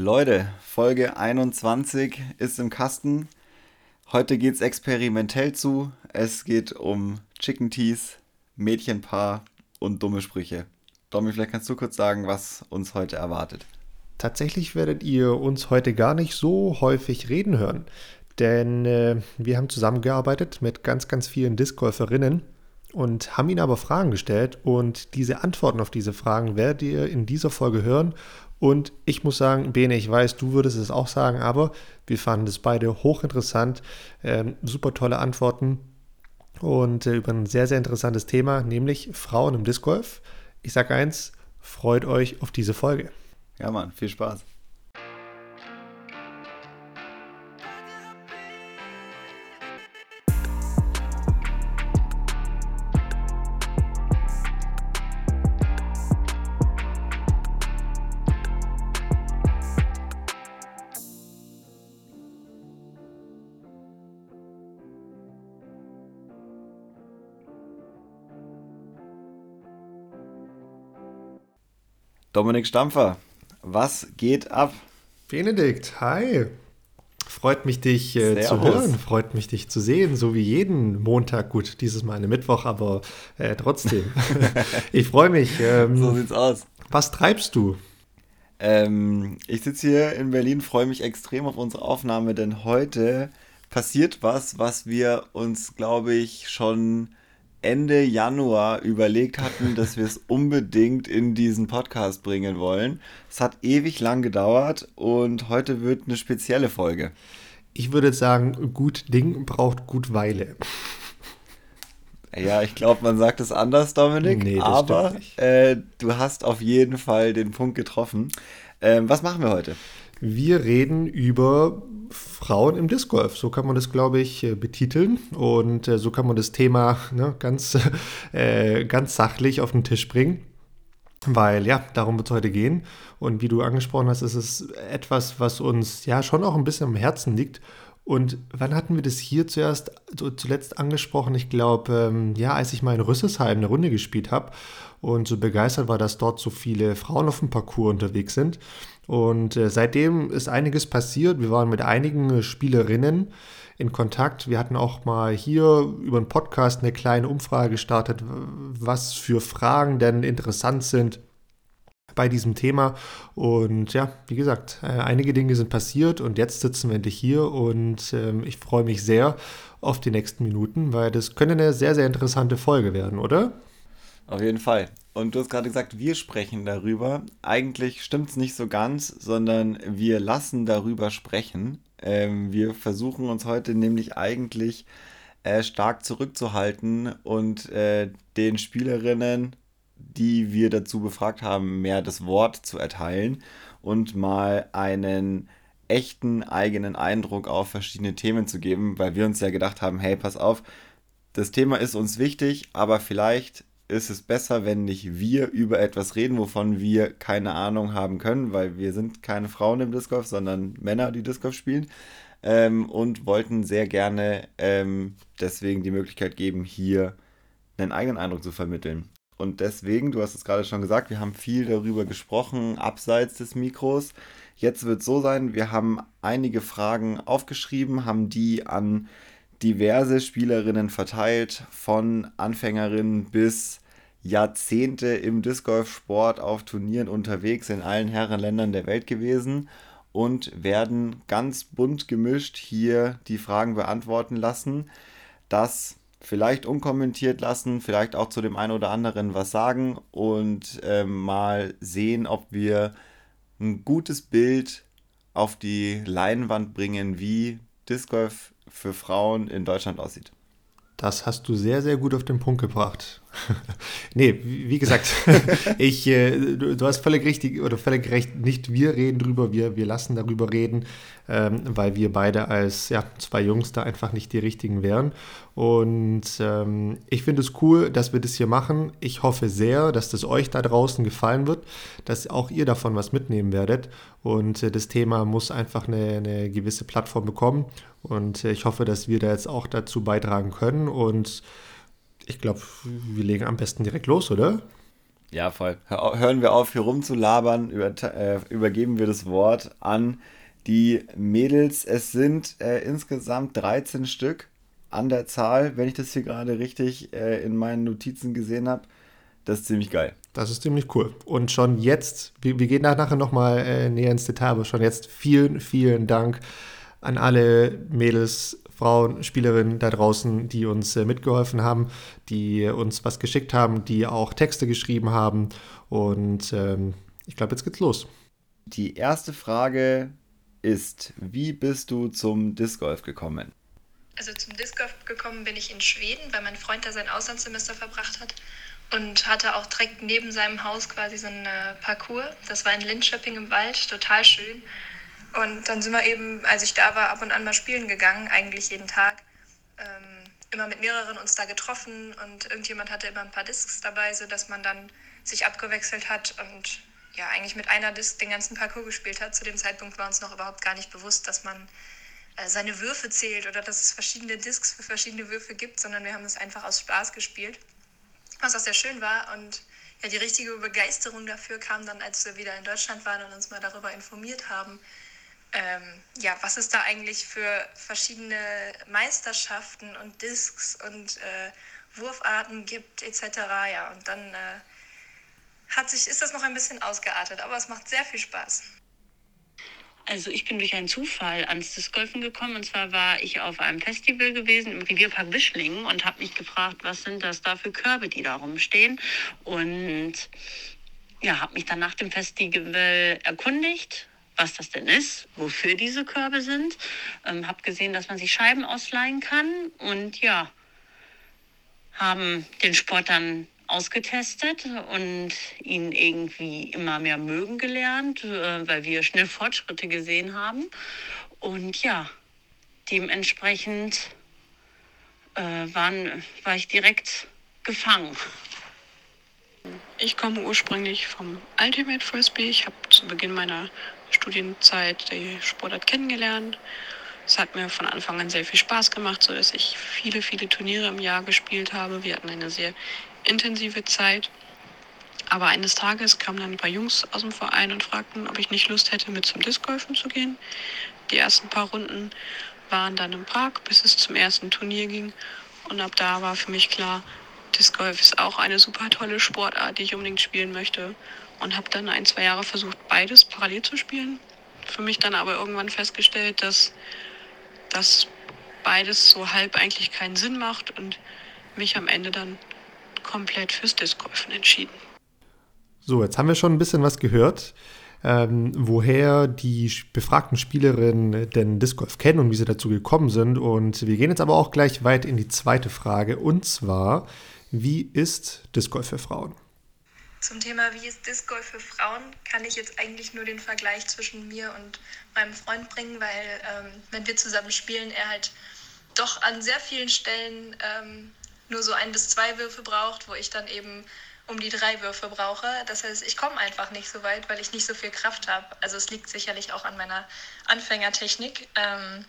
Leute, Folge 21 ist im Kasten. Heute geht es experimentell zu. Es geht um Chicken Teas, Mädchenpaar und dumme Sprüche. Domi, vielleicht kannst du kurz sagen, was uns heute erwartet. Tatsächlich werdet ihr uns heute gar nicht so häufig reden hören, denn äh, wir haben zusammengearbeitet mit ganz, ganz vielen Discgolferinnen und haben ihnen aber Fragen gestellt und diese Antworten auf diese Fragen werdet ihr in dieser Folge hören und ich muss sagen, Bene, ich weiß, du würdest es auch sagen, aber wir fanden es beide hochinteressant, ähm, super tolle Antworten und äh, über ein sehr, sehr interessantes Thema, nämlich Frauen im Disc Golf. Ich sage eins, freut euch auf diese Folge. Ja, Mann, viel Spaß. Dominik Stampfer, was geht ab? Benedikt, hi. Freut mich, dich äh, zu hören, freut mich, dich zu sehen, so wie jeden Montag. Gut, dieses Mal eine Mittwoch, aber äh, trotzdem. ich freue mich. Ähm, so sieht's aus. Was treibst du? Ähm, ich sitze hier in Berlin, freue mich extrem auf unsere Aufnahme, denn heute passiert was, was wir uns, glaube ich, schon Ende Januar überlegt hatten, dass wir es unbedingt in diesen Podcast bringen wollen. Es hat ewig lang gedauert und heute wird eine spezielle Folge. Ich würde sagen, gut Ding braucht gut Weile. Ja, ich glaube, man sagt es anders, Dominik. Nee, das aber äh, du hast auf jeden Fall den Punkt getroffen. Ähm, was machen wir heute? Wir reden über Frauen im Disc Golf. So kann man das, glaube ich, äh, betiteln. Und äh, so kann man das Thema ne, ganz, äh, ganz sachlich auf den Tisch bringen. Weil ja, darum wird es heute gehen. Und wie du angesprochen hast, ist es etwas, was uns ja schon auch ein bisschen am Herzen liegt. Und wann hatten wir das hier zuerst, zuletzt angesprochen? Ich glaube, ähm, ja, als ich mal in Rüsselsheim eine Runde gespielt habe und so begeistert war, dass dort so viele Frauen auf dem Parcours unterwegs sind. Und äh, seitdem ist einiges passiert. Wir waren mit einigen Spielerinnen in Kontakt. Wir hatten auch mal hier über einen Podcast eine kleine Umfrage gestartet, was für Fragen denn interessant sind bei diesem Thema. Und ja, wie gesagt, äh, einige Dinge sind passiert und jetzt sitzen wir endlich hier und ähm, ich freue mich sehr auf die nächsten Minuten, weil das könnte eine sehr, sehr interessante Folge werden, oder? Auf jeden Fall. Und du hast gerade gesagt, wir sprechen darüber. Eigentlich stimmt es nicht so ganz, sondern wir lassen darüber sprechen. Ähm, wir versuchen uns heute nämlich eigentlich äh, stark zurückzuhalten und äh, den Spielerinnen, die wir dazu befragt haben, mehr das Wort zu erteilen und mal einen echten eigenen Eindruck auf verschiedene Themen zu geben, weil wir uns ja gedacht haben, hey, pass auf, das Thema ist uns wichtig, aber vielleicht ist es besser, wenn nicht wir über etwas reden, wovon wir keine Ahnung haben können, weil wir sind keine Frauen im Disc Golf, sondern Männer, die Disc Golf spielen. Ähm, und wollten sehr gerne ähm, deswegen die Möglichkeit geben, hier einen eigenen Eindruck zu vermitteln. Und deswegen, du hast es gerade schon gesagt, wir haben viel darüber gesprochen, abseits des Mikros. Jetzt wird es so sein, wir haben einige Fragen aufgeschrieben, haben die an diverse Spielerinnen verteilt, von Anfängerinnen bis Jahrzehnte im Disc Golf Sport auf Turnieren unterwegs in allen Herrenländern der Welt gewesen und werden ganz bunt gemischt hier die Fragen beantworten lassen. Das vielleicht unkommentiert lassen, vielleicht auch zu dem einen oder anderen was sagen und äh, mal sehen, ob wir ein gutes Bild auf die Leinwand bringen, wie Disc Golf für Frauen in Deutschland aussieht. Das hast du sehr, sehr gut auf den Punkt gebracht. nee, wie gesagt, ich, äh, du, du, hast völlig richtig oder völlig recht, nicht wir reden drüber, wir, wir lassen darüber reden, ähm, weil wir beide als ja, zwei Jungs da einfach nicht die richtigen wären. Und ähm, ich finde es cool, dass wir das hier machen. Ich hoffe sehr, dass das euch da draußen gefallen wird, dass auch ihr davon was mitnehmen werdet. Und äh, das Thema muss einfach eine, eine gewisse Plattform bekommen. Und äh, ich hoffe, dass wir da jetzt auch dazu beitragen können. Und ich glaube, wir legen am besten direkt los, oder? Ja, voll. Hören wir auf, hier rumzulabern, über, äh, übergeben wir das Wort an die Mädels. Es sind äh, insgesamt 13 Stück an der Zahl, wenn ich das hier gerade richtig äh, in meinen Notizen gesehen habe. Das ist ziemlich geil. Das ist ziemlich cool. Und schon jetzt, wir, wir gehen da nachher nochmal äh, näher ins Detail, aber schon jetzt vielen, vielen Dank an alle Mädels, Frauen, Spielerinnen da draußen, die uns äh, mitgeholfen haben, die uns was geschickt haben, die auch Texte geschrieben haben. Und ähm, ich glaube, jetzt geht's los. Die erste Frage ist, wie bist du zum Disc Golf gekommen? Also zum Disc Golf gekommen bin ich in Schweden, weil mein Freund da sein Auslandssemester verbracht hat und hatte auch direkt neben seinem Haus quasi so einen äh, Parcours. Das war in Linköping im Wald, total schön. Und dann sind wir eben, als ich da war, ab und an mal spielen gegangen, eigentlich jeden Tag. Ähm, immer mit mehreren uns da getroffen und irgendjemand hatte immer ein paar Discs dabei, sodass man dann sich abgewechselt hat und ja, eigentlich mit einer Disc den ganzen Parcours gespielt hat. Zu dem Zeitpunkt war uns noch überhaupt gar nicht bewusst, dass man äh, seine Würfe zählt oder dass es verschiedene Discs für verschiedene Würfe gibt, sondern wir haben es einfach aus Spaß gespielt was auch sehr schön war. Und ja, die richtige Begeisterung dafür kam dann, als wir wieder in Deutschland waren und uns mal darüber informiert haben, ähm, ja, was es da eigentlich für verschiedene Meisterschaften und Discs und äh, Wurfarten gibt, etc. Ja, und dann äh, hat sich, ist das noch ein bisschen ausgeartet, aber es macht sehr viel Spaß. Also ich bin durch einen Zufall ans Discgolfen gekommen. Und zwar war ich auf einem Festival gewesen im Revierpark Wischlingen und habe mich gefragt, was sind das da für Körbe, die da rumstehen. Und ja, habe mich dann nach dem Festival erkundigt, was das denn ist, wofür diese Körbe sind. Ähm, habe gesehen, dass man sich Scheiben ausleihen kann. Und ja, haben den Sport dann ausgetestet und ihn irgendwie immer mehr mögen gelernt, äh, weil wir schnell Fortschritte gesehen haben. Und ja, dementsprechend äh, waren, war ich direkt gefangen. Ich komme ursprünglich vom Ultimate Frisbee. Ich habe zu Beginn meiner Studienzeit die Sportart kennengelernt. Es hat mir von Anfang an sehr viel Spaß gemacht, sodass ich viele, viele Turniere im Jahr gespielt habe. Wir hatten eine sehr intensive Zeit. Aber eines Tages kamen dann ein paar Jungs aus dem Verein und fragten, ob ich nicht Lust hätte, mit zum Discgolfen zu gehen. Die ersten paar Runden waren dann im Park, bis es zum ersten Turnier ging. Und ab da war für mich klar, Discgolf ist auch eine super tolle Sportart, die ich unbedingt spielen möchte. Und habe dann ein, zwei Jahre versucht, beides parallel zu spielen. Für mich dann aber irgendwann festgestellt, dass das beides so halb eigentlich keinen Sinn macht und mich am Ende dann komplett fürs Disc Golfen entschieden. So, jetzt haben wir schon ein bisschen was gehört, ähm, woher die befragten Spielerinnen denn Disc Golf kennen und wie sie dazu gekommen sind. Und wir gehen jetzt aber auch gleich weit in die zweite Frage und zwar, wie ist Disc Golf für Frauen? Zum Thema, wie ist Disc Golf für Frauen, kann ich jetzt eigentlich nur den Vergleich zwischen mir und meinem Freund bringen, weil ähm, wenn wir zusammen spielen, er halt doch an sehr vielen Stellen ähm, nur so ein bis zwei Würfe braucht, wo ich dann eben um die drei Würfe brauche. Das heißt, ich komme einfach nicht so weit, weil ich nicht so viel Kraft habe. Also es liegt sicherlich auch an meiner Anfängertechnik. Ähm,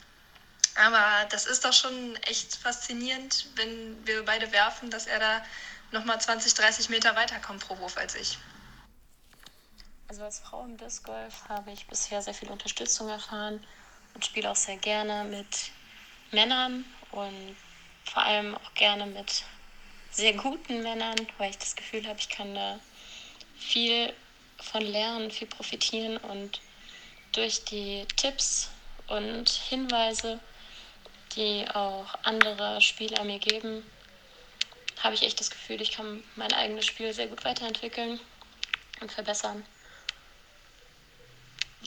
aber das ist doch schon echt faszinierend, wenn wir beide werfen, dass er da nochmal 20, 30 Meter weiterkommt pro Wurf als ich. Also als Frau im Disc Golf habe ich bisher sehr viel Unterstützung erfahren und spiele auch sehr gerne mit Männern und vor allem auch gerne mit sehr guten Männern, weil ich das Gefühl habe, ich kann da viel von lernen, viel profitieren und durch die Tipps und Hinweise, die auch andere Spieler mir geben, habe ich echt das Gefühl, ich kann mein eigenes Spiel sehr gut weiterentwickeln und verbessern.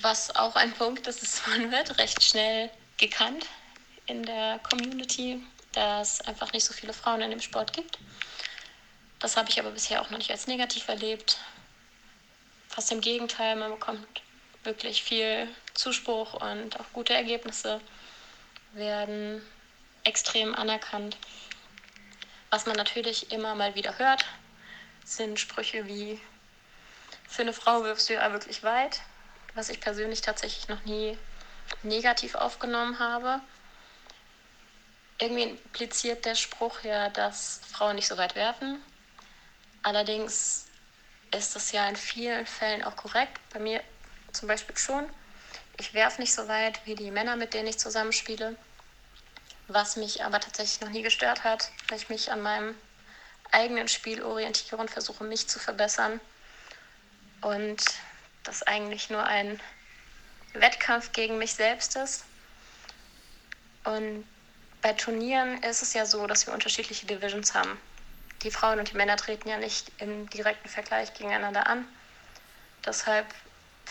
Was auch ein Punkt ist, ist, man wird recht schnell gekannt in der Community da es einfach nicht so viele Frauen in dem Sport gibt. Das habe ich aber bisher auch noch nicht als negativ erlebt. Fast im Gegenteil, man bekommt wirklich viel Zuspruch und auch gute Ergebnisse werden extrem anerkannt. Was man natürlich immer mal wieder hört, sind Sprüche wie, für eine Frau wirfst du ja wirklich weit, was ich persönlich tatsächlich noch nie negativ aufgenommen habe irgendwie impliziert der Spruch ja, dass Frauen nicht so weit werfen. Allerdings ist es ja in vielen Fällen auch korrekt. Bei mir zum Beispiel schon. Ich werfe nicht so weit wie die Männer, mit denen ich zusammenspiele. Was mich aber tatsächlich noch nie gestört hat, weil ich mich an meinem eigenen Spiel orientiere und versuche, mich zu verbessern. Und das eigentlich nur ein Wettkampf gegen mich selbst ist. Und bei Turnieren ist es ja so, dass wir unterschiedliche Divisions haben. Die Frauen und die Männer treten ja nicht im direkten Vergleich gegeneinander an. Deshalb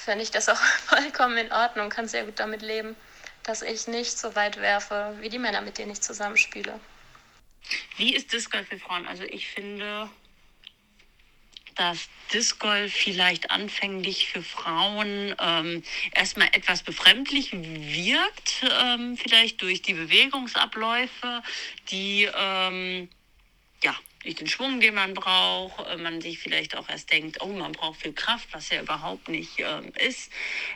finde ich das auch vollkommen in Ordnung, kann sehr gut damit leben, dass ich nicht so weit werfe wie die Männer, mit denen ich zusammenspiele. Wie ist Disc Golf für Frauen? Also ich finde, dass Disc Golf vielleicht anfänglich für Frauen ähm, erstmal etwas befremdlich wirkt, ähm, vielleicht durch die Bewegungsabläufe, die ähm, durch den Schwung, den man braucht, äh, man sich vielleicht auch erst denkt, oh, man braucht viel Kraft, was ja überhaupt nicht ähm, ist,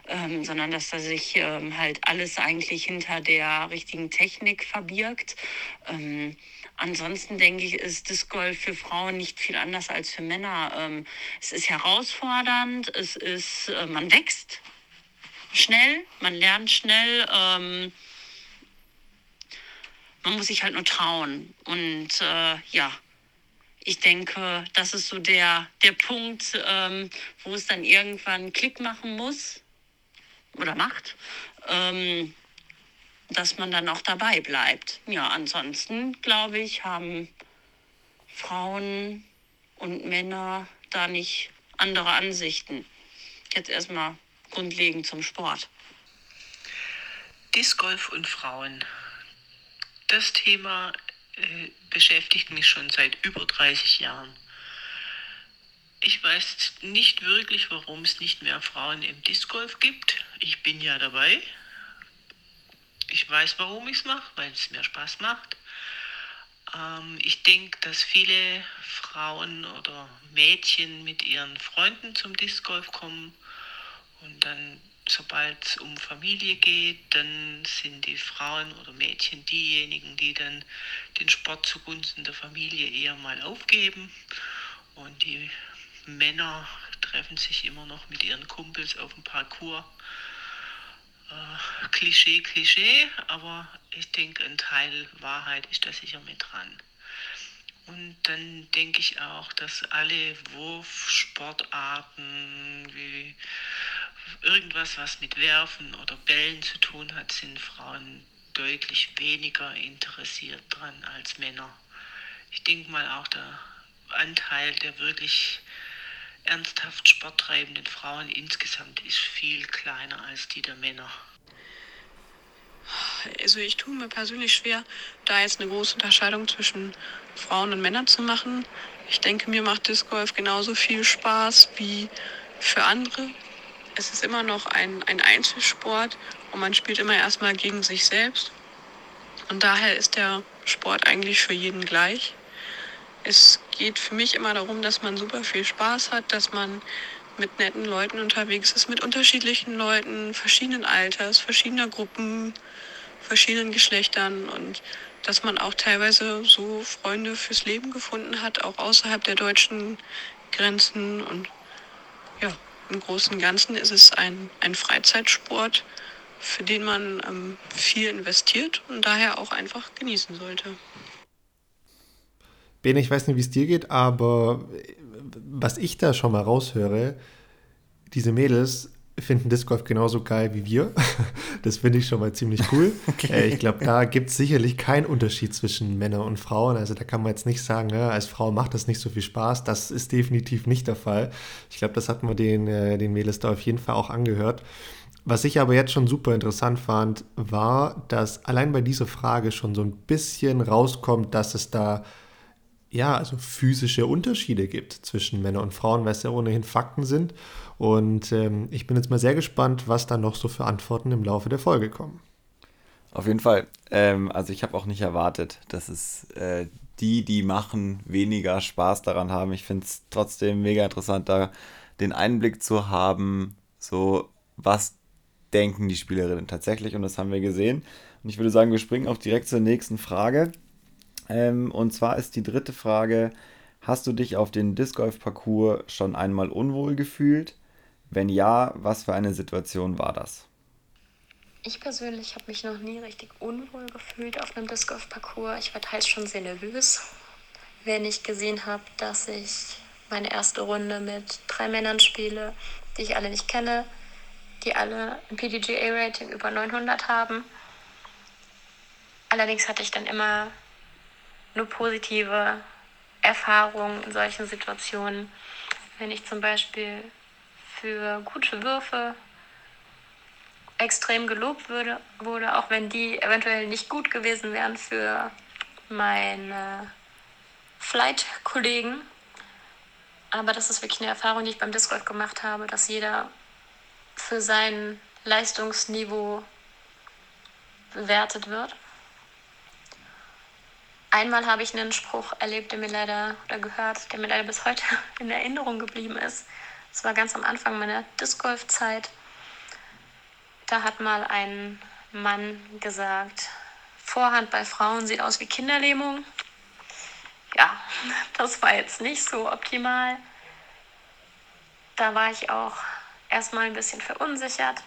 ähm, sondern dass da sich ähm, halt alles eigentlich hinter der richtigen Technik verbirgt. Ähm, ansonsten denke ich, ist Disc Golf für Frauen nicht viel anders als für Männer. Ähm, es ist herausfordernd, es ist, äh, man wächst schnell, man lernt schnell ähm, man muss sich halt nur trauen. Und äh, ja, ich denke, das ist so der, der Punkt, ähm, wo es dann irgendwann Klick machen muss oder macht, ähm, dass man dann auch dabei bleibt. Ja, ansonsten glaube ich, haben Frauen und Männer da nicht andere Ansichten. Jetzt erstmal grundlegend zum Sport. Disc Golf und Frauen. Das Thema äh, beschäftigt mich schon seit über 30 Jahren. Ich weiß nicht wirklich, warum es nicht mehr Frauen im Disc Golf gibt. Ich bin ja dabei. Ich weiß, warum ich es mache, weil es mir Spaß macht. Ähm, ich denke, dass viele Frauen oder Mädchen mit ihren Freunden zum Disc Golf kommen und dann sobald es um Familie geht, dann sind die Frauen oder Mädchen diejenigen, die dann den Sport zugunsten der Familie eher mal aufgeben. Und die Männer treffen sich immer noch mit ihren Kumpels auf dem Parcours. Äh, Klischee, Klischee, aber ich denke, ein Teil Wahrheit ist da sicher mit dran. Und dann denke ich auch, dass alle Wurfsportarten wie irgendwas, was mit Werfen oder Bällen zu tun hat, sind Frauen deutlich weniger interessiert dran als Männer. Ich denke mal auch der Anteil der wirklich ernsthaft sporttreibenden Frauen insgesamt ist viel kleiner als die der Männer. Also ich tue mir persönlich schwer, da jetzt eine große Unterscheidung zwischen Frauen und Männern zu machen. Ich denke, mir macht Disc Golf genauso viel Spaß wie für andere es ist immer noch ein, ein Einzelsport und man spielt immer erstmal gegen sich selbst. Und daher ist der Sport eigentlich für jeden gleich. Es geht für mich immer darum, dass man super viel Spaß hat, dass man mit netten Leuten unterwegs ist, mit unterschiedlichen Leuten, verschiedenen Alters, verschiedener Gruppen, verschiedenen Geschlechtern und dass man auch teilweise so Freunde fürs Leben gefunden hat, auch außerhalb der deutschen Grenzen und ja, im Großen und Ganzen ist es ein, ein Freizeitsport, für den man ähm, viel investiert und daher auch einfach genießen sollte. Ben, ich weiß nicht, wie es dir geht, aber was ich da schon mal raushöre, diese Mädels finden Disc Golf genauso geil wie wir. Das finde ich schon mal ziemlich cool. Okay. Äh, ich glaube, da gibt es sicherlich keinen Unterschied zwischen Männern und Frauen. Also da kann man jetzt nicht sagen, ja, als Frau macht das nicht so viel Spaß. Das ist definitiv nicht der Fall. Ich glaube, das hat man den, äh, den Mädels da auf jeden Fall auch angehört. Was ich aber jetzt schon super interessant fand, war, dass allein bei dieser Frage schon so ein bisschen rauskommt, dass es da ja, also physische Unterschiede gibt zwischen Männern und Frauen, weil es ja ohnehin Fakten sind. Und ähm, ich bin jetzt mal sehr gespannt, was da noch so für Antworten im Laufe der Folge kommen. Auf jeden Fall. Ähm, also ich habe auch nicht erwartet, dass es äh, die, die machen, weniger Spaß daran haben. Ich finde es trotzdem mega interessant, da den Einblick zu haben, so was denken die Spielerinnen tatsächlich. Und das haben wir gesehen. Und ich würde sagen, wir springen auch direkt zur nächsten Frage. Ähm, und zwar ist die dritte Frage, Hast du dich auf den Disc Golf Parcours schon einmal unwohl gefühlt? Wenn ja, was für eine Situation war das? Ich persönlich habe mich noch nie richtig unwohl gefühlt auf einem Disc Golf Parcours. Ich war teils schon sehr nervös, wenn ich gesehen habe, dass ich meine erste Runde mit drei Männern spiele, die ich alle nicht kenne, die alle ein PDGA-Rating über 900 haben. Allerdings hatte ich dann immer nur positive Erfahrungen in solchen Situationen. Wenn ich zum Beispiel für gute Würfe extrem gelobt würde, wurde, auch wenn die eventuell nicht gut gewesen wären für meine Flight-Kollegen. Aber das ist wirklich eine Erfahrung, die ich beim Disc Golf gemacht habe, dass jeder für sein Leistungsniveau bewertet wird. Einmal habe ich einen Spruch erlebt, der mir leider oder gehört, der mir leider bis heute in Erinnerung geblieben ist. Das war ganz am Anfang meiner Disc Golf Zeit. Da hat mal ein Mann gesagt, Vorhand bei Frauen sieht aus wie Kinderlähmung. Ja, das war jetzt nicht so optimal. Da war ich auch erstmal ein bisschen verunsichert.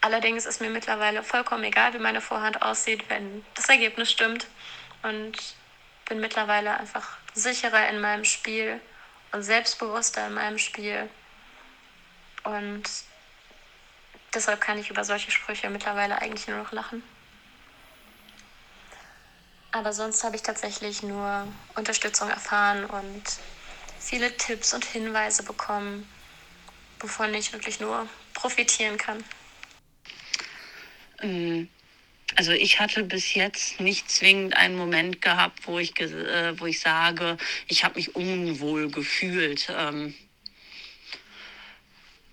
Allerdings ist mir mittlerweile vollkommen egal, wie meine Vorhand aussieht, wenn das Ergebnis stimmt. Und bin mittlerweile einfach sicherer in meinem Spiel und selbstbewusster in meinem Spiel. Und deshalb kann ich über solche Sprüche mittlerweile eigentlich nur noch lachen. Aber sonst habe ich tatsächlich nur Unterstützung erfahren und viele Tipps und Hinweise bekommen, wovon ich wirklich nur profitieren kann. Also ich hatte bis jetzt nicht zwingend einen Moment gehabt, wo ich, äh, wo ich sage, ich habe mich unwohl gefühlt. Ähm,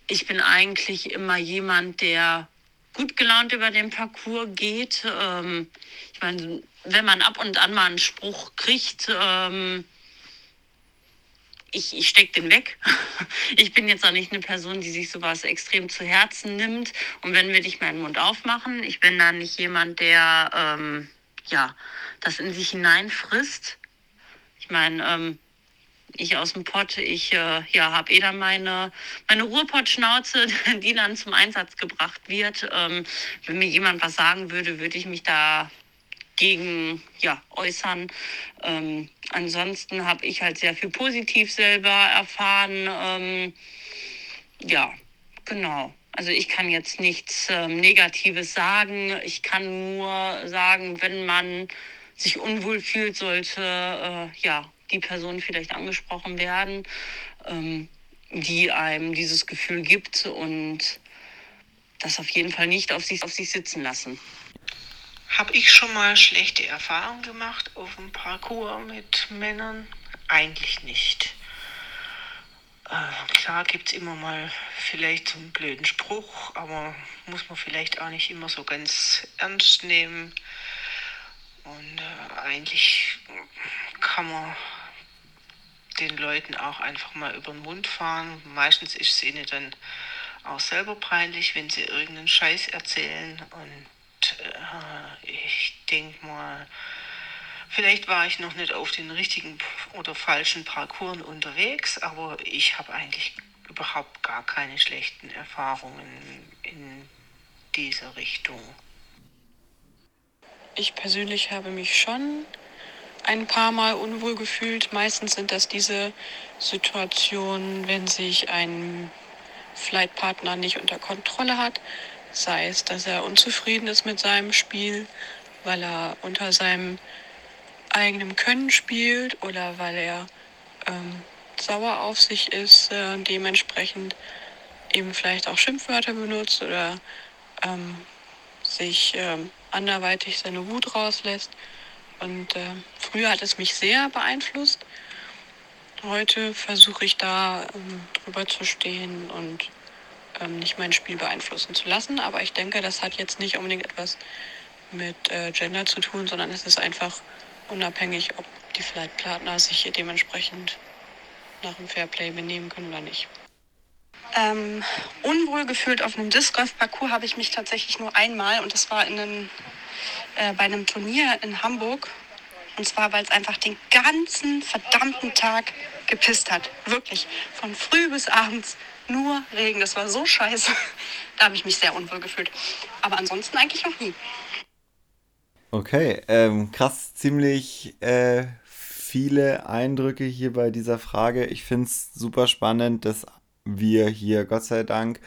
ich bin eigentlich immer jemand, der gut gelaunt über den Parcours geht. Ähm, ich meine, wenn man ab und an mal einen Spruch kriegt, ähm, ich, ich stecke den weg. Ich bin jetzt auch nicht eine Person, die sich sowas extrem zu Herzen nimmt. Und wenn wir dich meinen Mund aufmachen, ich bin da nicht jemand, der ähm, ja das in sich hineinfrisst. Ich meine, ähm, ich aus dem Pott, ich äh, ja, habe eh dann meine, meine Ruhrpott-Schnauze, die dann zum Einsatz gebracht wird. Ähm, wenn mir jemand was sagen würde, würde ich mich da gegen ja, äußern. Ähm, ansonsten habe ich halt sehr viel positiv selber erfahren. Ähm, ja, genau. Also ich kann jetzt nichts ähm, Negatives sagen. Ich kann nur sagen, wenn man sich unwohl fühlt, sollte äh, ja die Person vielleicht angesprochen werden, ähm, die einem dieses Gefühl gibt und das auf jeden Fall nicht auf sich, auf sich sitzen lassen. Habe ich schon mal schlechte Erfahrungen gemacht auf dem Parcours mit Männern? Eigentlich nicht. Äh, klar gibt es immer mal vielleicht so einen blöden Spruch, aber muss man vielleicht auch nicht immer so ganz ernst nehmen. Und äh, eigentlich kann man den Leuten auch einfach mal über den Mund fahren. Meistens ist es ihnen dann auch selber peinlich, wenn sie irgendeinen Scheiß erzählen. Und äh, ich denke mal, vielleicht war ich noch nicht auf den richtigen oder falschen Parcours unterwegs, aber ich habe eigentlich überhaupt gar keine schlechten Erfahrungen in dieser Richtung. Ich persönlich habe mich schon ein paar Mal unwohl gefühlt. Meistens sind das diese Situationen, wenn sich ein Flightpartner nicht unter Kontrolle hat, Sei es, dass er unzufrieden ist mit seinem Spiel, weil er unter seinem eigenen Können spielt oder weil er ähm, sauer auf sich ist, äh, dementsprechend eben vielleicht auch Schimpfwörter benutzt oder ähm, sich ähm, anderweitig seine Wut rauslässt. Und äh, früher hat es mich sehr beeinflusst. Heute versuche ich da ähm, drüber zu stehen und ähm, nicht mein Spiel beeinflussen zu lassen. Aber ich denke, das hat jetzt nicht unbedingt etwas mit äh, Gender zu tun, sondern es ist einfach unabhängig, ob die Flightpartner sich dementsprechend nach dem Fairplay benehmen können oder nicht. Ähm, unwohl gefühlt auf einem Disc Golf Parcours habe ich mich tatsächlich nur einmal und das war in einem, äh, bei einem Turnier in Hamburg Und zwar, weil es einfach den ganzen verdammten Tag gepisst hat. Wirklich. Von früh bis abends nur Regen. Das war so scheiße. Da habe ich mich sehr unwohl gefühlt. Aber ansonsten eigentlich noch nie. Okay, ähm, krass, ziemlich äh, viele Eindrücke hier bei dieser Frage. Ich finde es super spannend, dass wir hier, Gott sei Dank,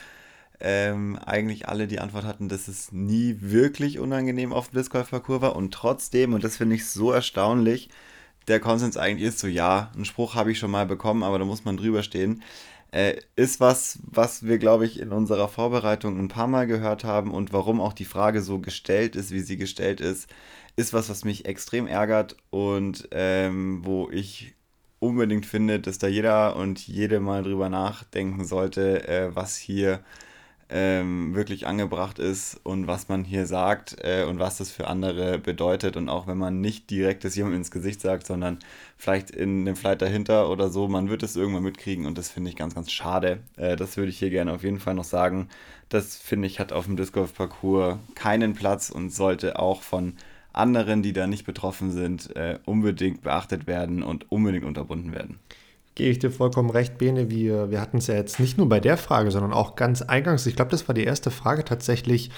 ähm, eigentlich alle die Antwort hatten, dass es nie wirklich unangenehm auf dem Disc Golf Parcours war und trotzdem, und das finde ich so erstaunlich, der Konsens eigentlich ist so, ja, einen Spruch habe ich schon mal bekommen, aber da muss man drüber stehen. Äh, ist was, was wir, glaube ich, in unserer Vorbereitung ein paar Mal gehört haben und warum auch die Frage so gestellt ist, wie sie gestellt ist, ist was, was mich extrem ärgert und ähm, wo ich unbedingt finde, dass da jeder und jede mal drüber nachdenken sollte, äh, was hier ähm, wirklich angebracht ist und was man hier sagt äh, und was das für andere bedeutet. Und auch wenn man nicht direkt das jemandem ins Gesicht sagt, sondern vielleicht in dem Flight dahinter oder so, man wird es irgendwann mitkriegen und das finde ich ganz, ganz schade. Äh, das würde ich hier gerne auf jeden Fall noch sagen. Das finde ich hat auf dem Disc Golf Parcours keinen Platz und sollte auch von anderen, die da nicht betroffen sind, äh, unbedingt beachtet werden und unbedingt unterbunden werden. Gehe ich dir vollkommen recht, Bene. Wir, wir hatten es ja jetzt nicht nur bei der Frage, sondern auch ganz eingangs. Ich glaube, das war die erste Frage tatsächlich,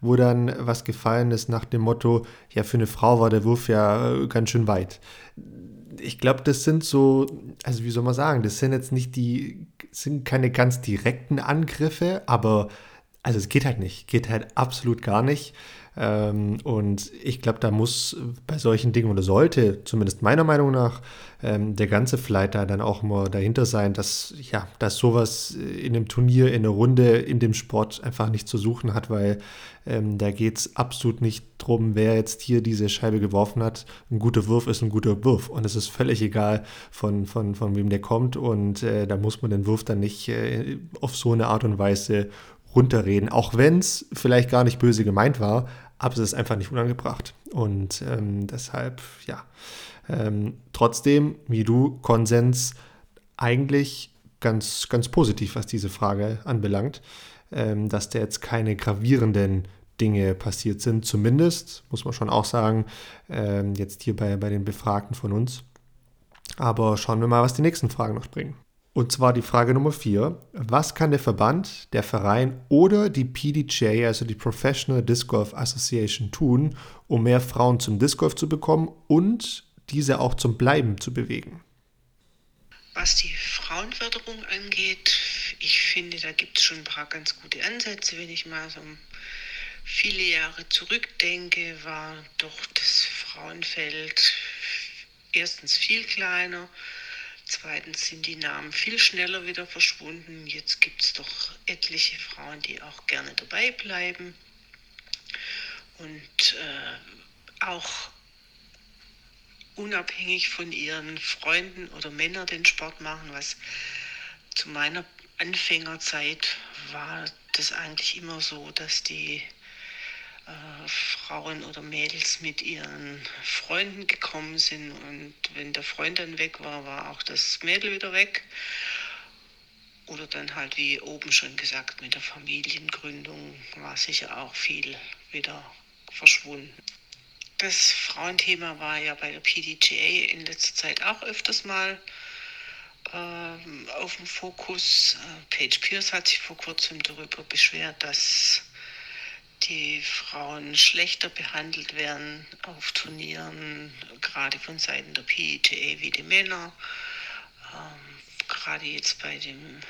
wo dann was gefallen ist nach dem Motto, ja, für eine Frau war der Wurf ja äh, ganz schön weit. Ich glaube, das sind so, also wie soll man sagen, das sind jetzt nicht die, sind keine ganz direkten Angriffe, aber also es geht halt nicht, geht halt absolut gar nicht. Ähm, und ich glaube, da muss bei solchen Dingen oder sollte, zumindest meiner Meinung nach, ähm, der ganze da dann auch mal dahinter sein, dass, ja, dass sowas in einem Turnier, in einer Runde, in dem Sport einfach nicht zu suchen hat, weil ähm, da geht es absolut nicht drum, wer jetzt hier diese Scheibe geworfen hat. Ein guter Wurf ist ein guter Wurf und es ist völlig egal, von, von, von wem der kommt und äh, da muss man den Wurf dann nicht äh, auf so eine Art und Weise runterreden, auch wenn es vielleicht gar nicht böse gemeint war, aber es ist einfach nicht unangebracht. Und ähm, deshalb, ja, ähm, trotzdem, wie du, Konsens eigentlich ganz, ganz positiv, was diese Frage anbelangt, ähm, dass da jetzt keine gravierenden Dinge passiert sind, zumindest, muss man schon auch sagen, ähm, jetzt hier bei, bei den Befragten von uns. Aber schauen wir mal, was die nächsten Fragen noch bringen. Und zwar die Frage Nummer 4. Was kann der Verband, der Verein oder die PDJ, also die Professional Disc Golf Association, tun, um mehr Frauen zum Disc Golf zu bekommen und diese auch zum Bleiben zu bewegen? Was die Frauenförderung angeht, ich finde, da gibt es schon ein paar ganz gute Ansätze. Wenn ich mal so viele Jahre zurückdenke, war doch das Frauenfeld erstens viel kleiner Zweitens sind die Namen viel schneller wieder verschwunden. Jetzt gibt es doch etliche Frauen, die auch gerne dabei bleiben und äh, auch unabhängig von ihren Freunden oder Männern den Sport machen, was zu meiner Anfängerzeit war das eigentlich immer so, dass die äh, Frauen oder Mädels mit ihren Freunden gekommen sind und wenn der Freund dann weg war, war auch das Mädel wieder weg. Oder dann halt, wie oben schon gesagt, mit der Familiengründung war sicher auch viel wieder verschwunden. Das Frauenthema war ja bei der PDGA in letzter Zeit auch öfters mal ähm, auf dem Fokus. Äh, Paige Pierce hat sich vor kurzem darüber beschwert, dass die Frauen schlechter behandelt werden auf Turnieren, gerade von Seiten der PETA wie die Männer. Ähm, gerade jetzt bei dem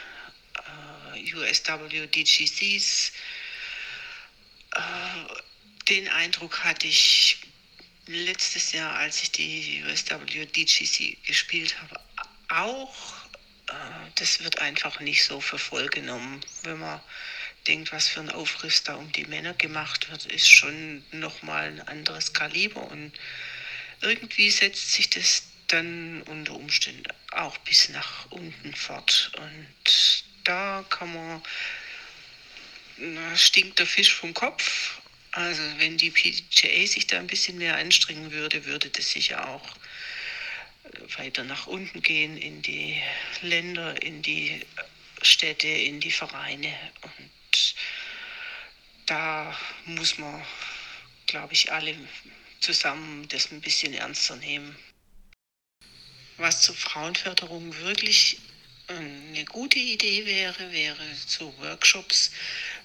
äh, USW DGCs. Äh, den Eindruck hatte ich letztes Jahr, als ich die USW DGC gespielt habe, auch. Äh, das wird einfach nicht so für voll genommen, wenn man denkt, was für ein Aufriss da um die Männer gemacht wird, ist schon nochmal ein anderes Kaliber und irgendwie setzt sich das dann unter Umständen auch bis nach unten fort. Und da kann man, na, stinkt der Fisch vom Kopf. Also wenn die PGA sich da ein bisschen mehr anstrengen würde, würde das sicher auch weiter nach unten gehen in die Länder, in die Städte, in die Vereine. Und da muss man, glaube ich, alle zusammen das ein bisschen ernster nehmen. Was zur Frauenförderung wirklich eine gute Idee wäre, wäre so Workshops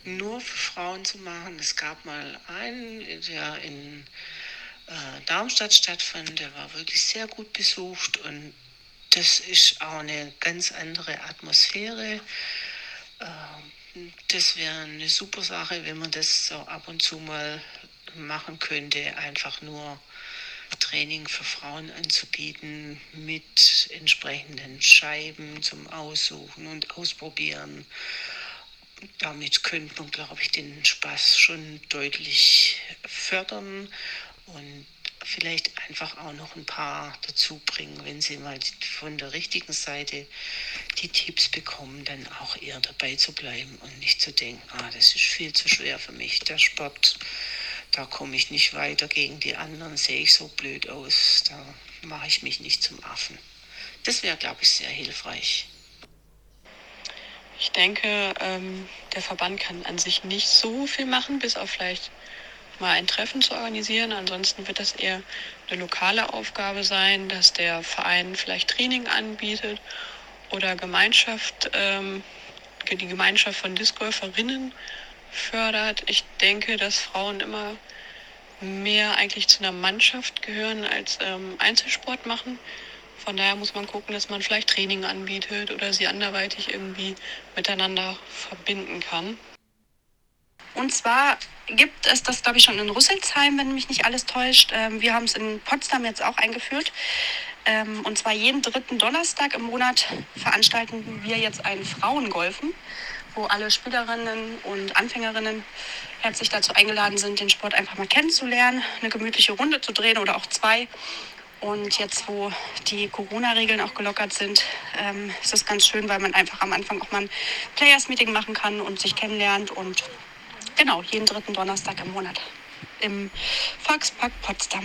nur für Frauen zu machen. Es gab mal einen, der in äh, Darmstadt stattfand, der war wirklich sehr gut besucht und das ist auch eine ganz andere Atmosphäre. Äh, das wäre eine super Sache, wenn man das so ab und zu mal machen könnte, einfach nur Training für Frauen anzubieten mit entsprechenden Scheiben zum Aussuchen und Ausprobieren. Damit könnte man, glaube ich, den Spaß schon deutlich fördern und vielleicht einfach auch noch ein paar dazu bringen, wenn sie mal von der richtigen Seite die Tipps bekommen, dann auch eher dabei zu bleiben und nicht zu denken, ah, das ist viel zu schwer für mich, der Sport da komme ich nicht weiter gegen die anderen, sehe ich so blöd aus, da mache ich mich nicht zum Affen. Das wäre, glaube ich, sehr hilfreich. Ich denke, ähm, der Verband kann an sich nicht so viel machen, bis auf vielleicht mal ein Treffen zu organisieren. Ansonsten wird das eher eine lokale Aufgabe sein, dass der Verein vielleicht Training anbietet oder Gemeinschaft, ähm, die Gemeinschaft von Discgolferinnen fördert. Ich denke, dass Frauen immer mehr eigentlich zu einer Mannschaft gehören als ähm, Einzelsport machen. Von daher muss man gucken, dass man vielleicht Training anbietet oder sie anderweitig irgendwie miteinander verbinden kann. Und zwar gibt es das, glaube ich, schon in Rüsselsheim, wenn mich nicht alles täuscht. Ähm, wir haben es in Potsdam jetzt auch eingeführt. Ähm, und zwar jeden dritten Donnerstag im Monat veranstalten wir jetzt einen Frauengolfen wo alle Spielerinnen und Anfängerinnen herzlich dazu eingeladen sind, den Sport einfach mal kennenzulernen, eine gemütliche Runde zu drehen oder auch zwei. Und jetzt, wo die Corona-Regeln auch gelockert sind, ähm, ist es ganz schön, weil man einfach am Anfang auch mal ein Players-Meeting machen kann und sich kennenlernt. Und genau, jeden dritten Donnerstag im Monat im Volkspark Potsdam.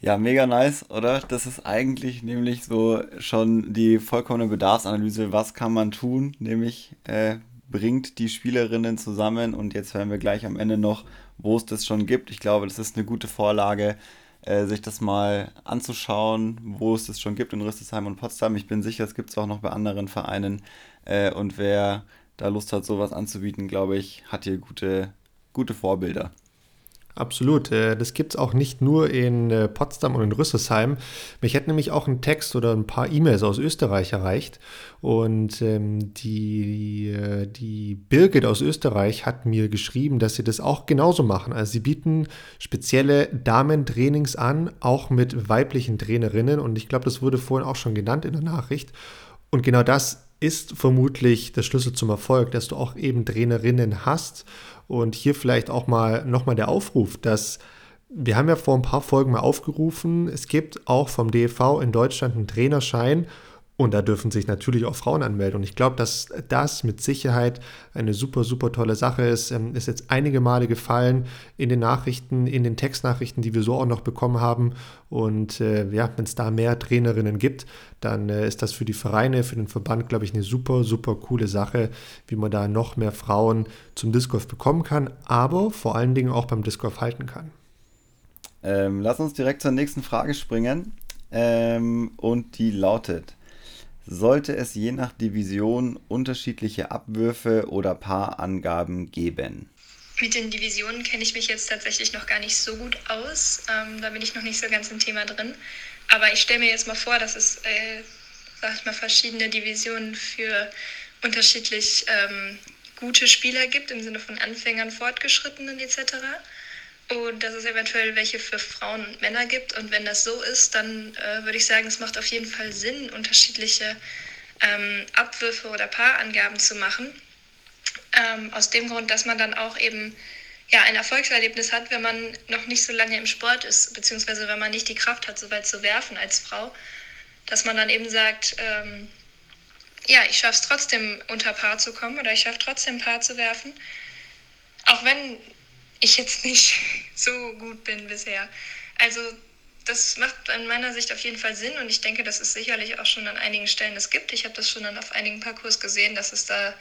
Ja, mega nice, oder? Das ist eigentlich nämlich so schon die vollkommene Bedarfsanalyse. Was kann man tun? Nämlich äh, bringt die Spielerinnen zusammen und jetzt hören wir gleich am Ende noch, wo es das schon gibt. Ich glaube, das ist eine gute Vorlage, äh, sich das mal anzuschauen, wo es das schon gibt in Rüstesheim und Potsdam. Ich bin sicher, es gibt es auch noch bei anderen Vereinen. Äh, und wer da Lust hat, sowas anzubieten, glaube ich, hat hier gute, gute Vorbilder. Absolut. Äh, das gibt es auch nicht nur in äh, Potsdam und in Rüsselsheim. Mich hat nämlich auch ein Text oder ein paar E-Mails aus Österreich erreicht. Und ähm, die, äh, die Birgit aus Österreich hat mir geschrieben, dass sie das auch genauso machen. Also sie bieten spezielle Damentrainings an, auch mit weiblichen Trainerinnen. Und ich glaube, das wurde vorhin auch schon genannt in der Nachricht. Und genau das ist vermutlich der Schlüssel zum Erfolg, dass du auch eben Trainerinnen hast. Und hier vielleicht auch mal nochmal der Aufruf, dass wir haben ja vor ein paar Folgen mal aufgerufen, es gibt auch vom DEV in Deutschland einen Trainerschein und da dürfen sich natürlich auch Frauen anmelden. Und ich glaube, dass das mit Sicherheit eine super, super tolle Sache ist. Ähm, ist jetzt einige Male gefallen in den Nachrichten, in den Textnachrichten, die wir so auch noch bekommen haben. Und äh, ja, wenn es da mehr Trainerinnen gibt, dann äh, ist das für die Vereine, für den Verband, glaube ich, eine super, super coole Sache, wie man da noch mehr Frauen zum Disc Golf bekommen kann, aber vor allen Dingen auch beim Disc Golf halten kann. Ähm, lass uns direkt zur nächsten Frage springen. Ähm, und die lautet: sollte es je nach Division unterschiedliche Abwürfe oder Paarangaben geben. Mit den Divisionen kenne ich mich jetzt tatsächlich noch gar nicht so gut aus. Ähm, da bin ich noch nicht so ganz im Thema drin. Aber ich stelle mir jetzt mal vor, dass es, äh, sag ich mal, verschiedene Divisionen für unterschiedlich ähm, gute Spieler gibt, im Sinne von Anfängern, Fortgeschrittenen etc und dass es eventuell welche für Frauen und Männer gibt. Und wenn das so ist, dann äh, würde ich sagen, es macht auf jeden Fall Sinn, unterschiedliche ähm, Abwürfe oder Paarangaben zu machen. Ähm, aus dem Grund, dass man dann auch eben ja, ein Erfolgserlebnis hat, wenn man noch nicht so lange im Sport ist, beziehungsweise wenn man nicht die Kraft hat, so weit zu werfen als Frau, dass man dann eben sagt, ähm, ja, ich schaffe es trotzdem unter Paar zu kommen oder ich schaffe trotzdem Paar zu werfen. Auch wenn ich jetzt nicht so gut bin bisher. Also das macht in meiner Sicht auf jeden Fall Sinn und ich denke, dass es sicherlich auch schon an einigen Stellen das gibt. Ich habe das schon dann auf einigen Parcours gesehen, dass es da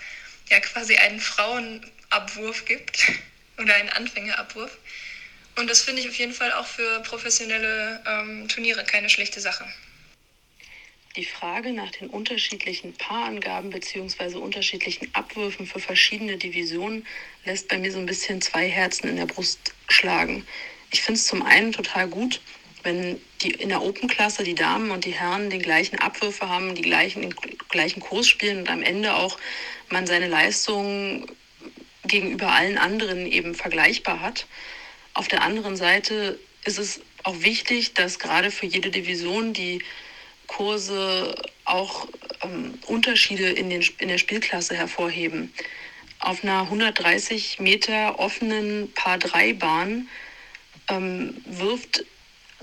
ja quasi einen Frauenabwurf gibt oder einen Anfängerabwurf. Und das finde ich auf jeden Fall auch für professionelle ähm, Turniere keine schlechte Sache. Die Frage nach den unterschiedlichen Paarangaben bzw. unterschiedlichen Abwürfen für verschiedene Divisionen lässt bei mir so ein bisschen zwei Herzen in der Brust schlagen. Ich finde es zum einen total gut, wenn die in der Open-Klasse die Damen und die Herren den gleichen Abwürfe haben, die gleichen, den gleichen Kurs spielen und am Ende auch man seine Leistung gegenüber allen anderen eben vergleichbar hat. Auf der anderen Seite ist es auch wichtig, dass gerade für jede Division die Kurse auch ähm, Unterschiede in, den, in der Spielklasse hervorheben. Auf einer 130 Meter offenen Paar-3-Bahn ähm, wirft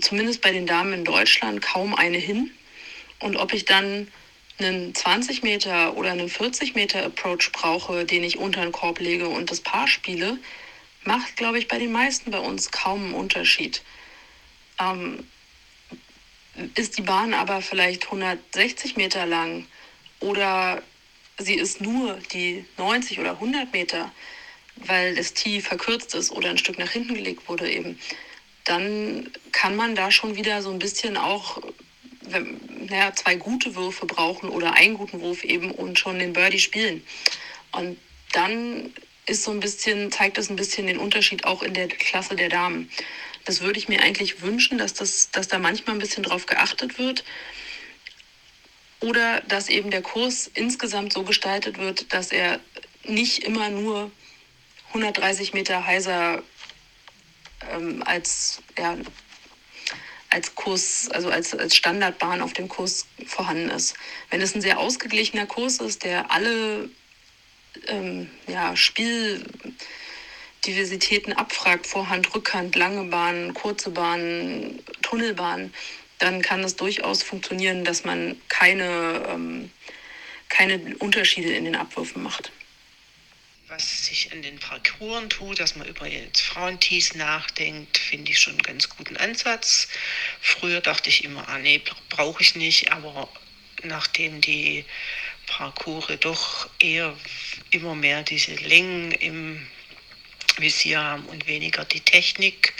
zumindest bei den Damen in Deutschland kaum eine hin. Und ob ich dann einen 20 Meter oder einen 40 Meter Approach brauche, den ich unter den Korb lege und das Paar spiele, macht, glaube ich, bei den meisten bei uns kaum einen Unterschied. Ähm, ist die Bahn aber vielleicht 160 Meter lang oder sie ist nur die 90 oder 100 Meter, weil das Tee verkürzt ist oder ein Stück nach hinten gelegt wurde eben, dann kann man da schon wieder so ein bisschen auch naja, zwei gute Würfe brauchen oder einen guten Wurf eben und schon den Birdie spielen. Und dann ist so ein bisschen, zeigt das ein bisschen den Unterschied auch in der Klasse der Damen. Das würde ich mir eigentlich wünschen, dass, das, dass da manchmal ein bisschen drauf geachtet wird. Oder dass eben der Kurs insgesamt so gestaltet wird, dass er nicht immer nur 130 Meter heiser ähm, als, ja, als Kurs, also als, als Standardbahn auf dem Kurs vorhanden ist. Wenn es ein sehr ausgeglichener Kurs ist, der alle ähm, ja, Spiel Diversitäten abfragt, Vorhand, Rückhand, lange Bahnen, kurze Bahnen, Tunnelbahnen, dann kann es durchaus funktionieren, dass man keine, ähm, keine Unterschiede in den Abwürfen macht. Was sich an den Parcours tut, dass man über jetzt Frauentees nachdenkt, finde ich schon einen ganz guten Ansatz. Früher dachte ich immer, ah nee, brauche ich nicht, aber nachdem die Parcours doch eher immer mehr diese Längen im Visier haben und weniger die Technik,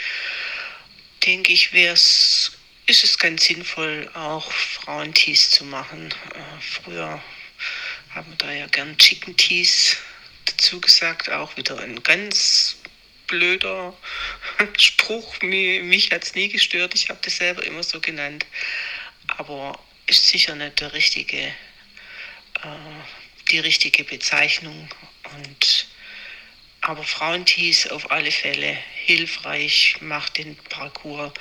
denke ich, wär's, ist es ganz sinnvoll, auch Frauentees zu machen. Äh, früher haben wir da ja gern Chicken Tees dazu gesagt, auch wieder ein ganz blöder Spruch. Mich hat es nie gestört, ich habe das selber immer so genannt. Aber ist sicher nicht der richtige, äh, die richtige Bezeichnung. Und aber Frauentees auf alle Fälle hilfreich, macht den Parcours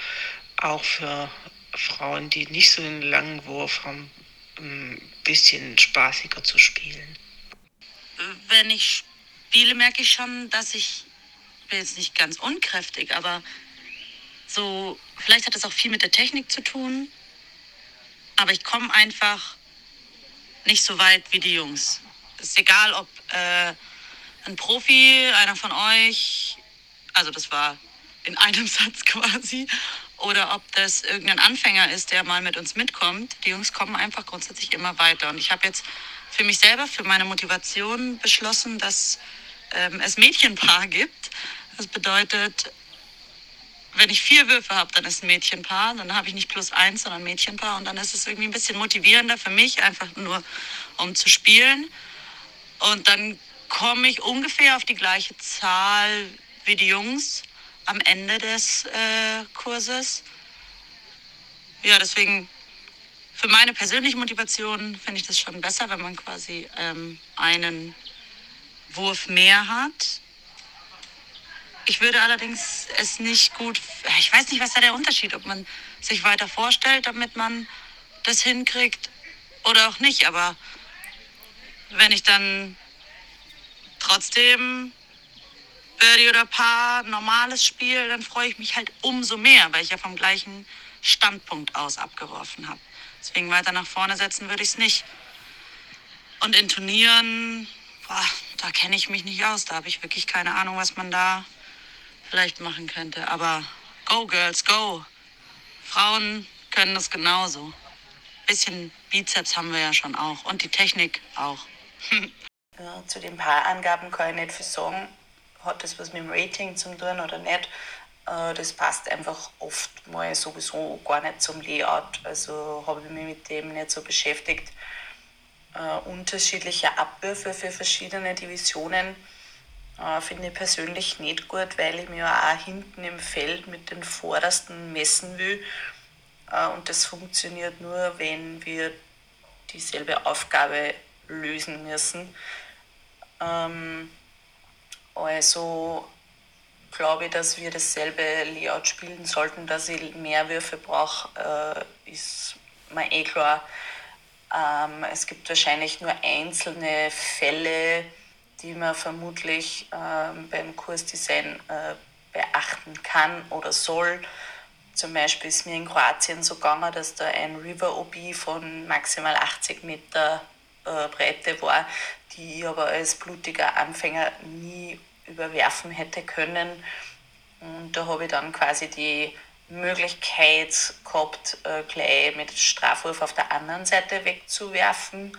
auch für Frauen, die nicht so einen langen Wurf haben, ein bisschen spaßiger zu spielen. Wenn ich spiele, merke ich schon, dass ich, ich bin jetzt nicht ganz unkräftig, aber so, vielleicht hat das auch viel mit der Technik zu tun, aber ich komme einfach nicht so weit wie die Jungs. Ist egal, ob äh, ein Profi, einer von euch, also das war in einem Satz quasi, oder ob das irgendein Anfänger ist, der mal mit uns mitkommt. Die Jungs kommen einfach grundsätzlich immer weiter. Und ich habe jetzt für mich selber, für meine Motivation beschlossen, dass ähm, es Mädchenpaar gibt. Das bedeutet, wenn ich vier Würfe habe, dann ist ein Mädchenpaar. Dann habe ich nicht plus eins, sondern ein Mädchenpaar. Und dann ist es irgendwie ein bisschen motivierender für mich, einfach nur um zu spielen. Und dann komme ich ungefähr auf die gleiche Zahl wie die Jungs am Ende des äh, Kurses. Ja, deswegen für meine persönliche Motivation finde ich das schon besser, wenn man quasi ähm, einen Wurf mehr hat. Ich würde allerdings es nicht gut, ich weiß nicht, was da der Unterschied, ob man sich weiter vorstellt, damit man das hinkriegt oder auch nicht. Aber wenn ich dann trotzdem Birdie oder Paar, normales Spiel, dann freue ich mich halt umso mehr, weil ich ja vom gleichen Standpunkt aus abgeworfen habe. Deswegen weiter nach vorne setzen würde ich es nicht. Und in Turnieren, boah, da kenne ich mich nicht aus. Da habe ich wirklich keine Ahnung, was man da vielleicht machen könnte. Aber go, Girls, go. Frauen können das genauso. Bisschen Bizeps haben wir ja schon auch. Und die Technik auch. Ja, zu den Paarangaben kann ich nicht viel sagen. Hat das was mit dem Rating zu tun oder nicht? Äh, das passt einfach oft mal sowieso gar nicht zum Layout. Also habe ich mich mit dem nicht so beschäftigt. Äh, unterschiedliche Abwürfe für verschiedene Divisionen äh, finde ich persönlich nicht gut, weil ich mir auch hinten im Feld mit den Vordersten messen will. Äh, und das funktioniert nur, wenn wir dieselbe Aufgabe lösen müssen. Ähm, also glaube ich, dass wir dasselbe Layout spielen sollten, dass ich mehr Würfe brauche, äh, ist mir eh klar. Ähm, es gibt wahrscheinlich nur einzelne Fälle, die man vermutlich ähm, beim Kursdesign äh, beachten kann oder soll. Zum Beispiel ist mir in Kroatien so gegangen, dass da ein River OB von maximal 80 Meter äh, Breite war, die ich aber als blutiger Anfänger nie überwerfen hätte können. Und da habe ich dann quasi die Möglichkeit gehabt, äh, gleich mit Strafwurf auf der anderen Seite wegzuwerfen.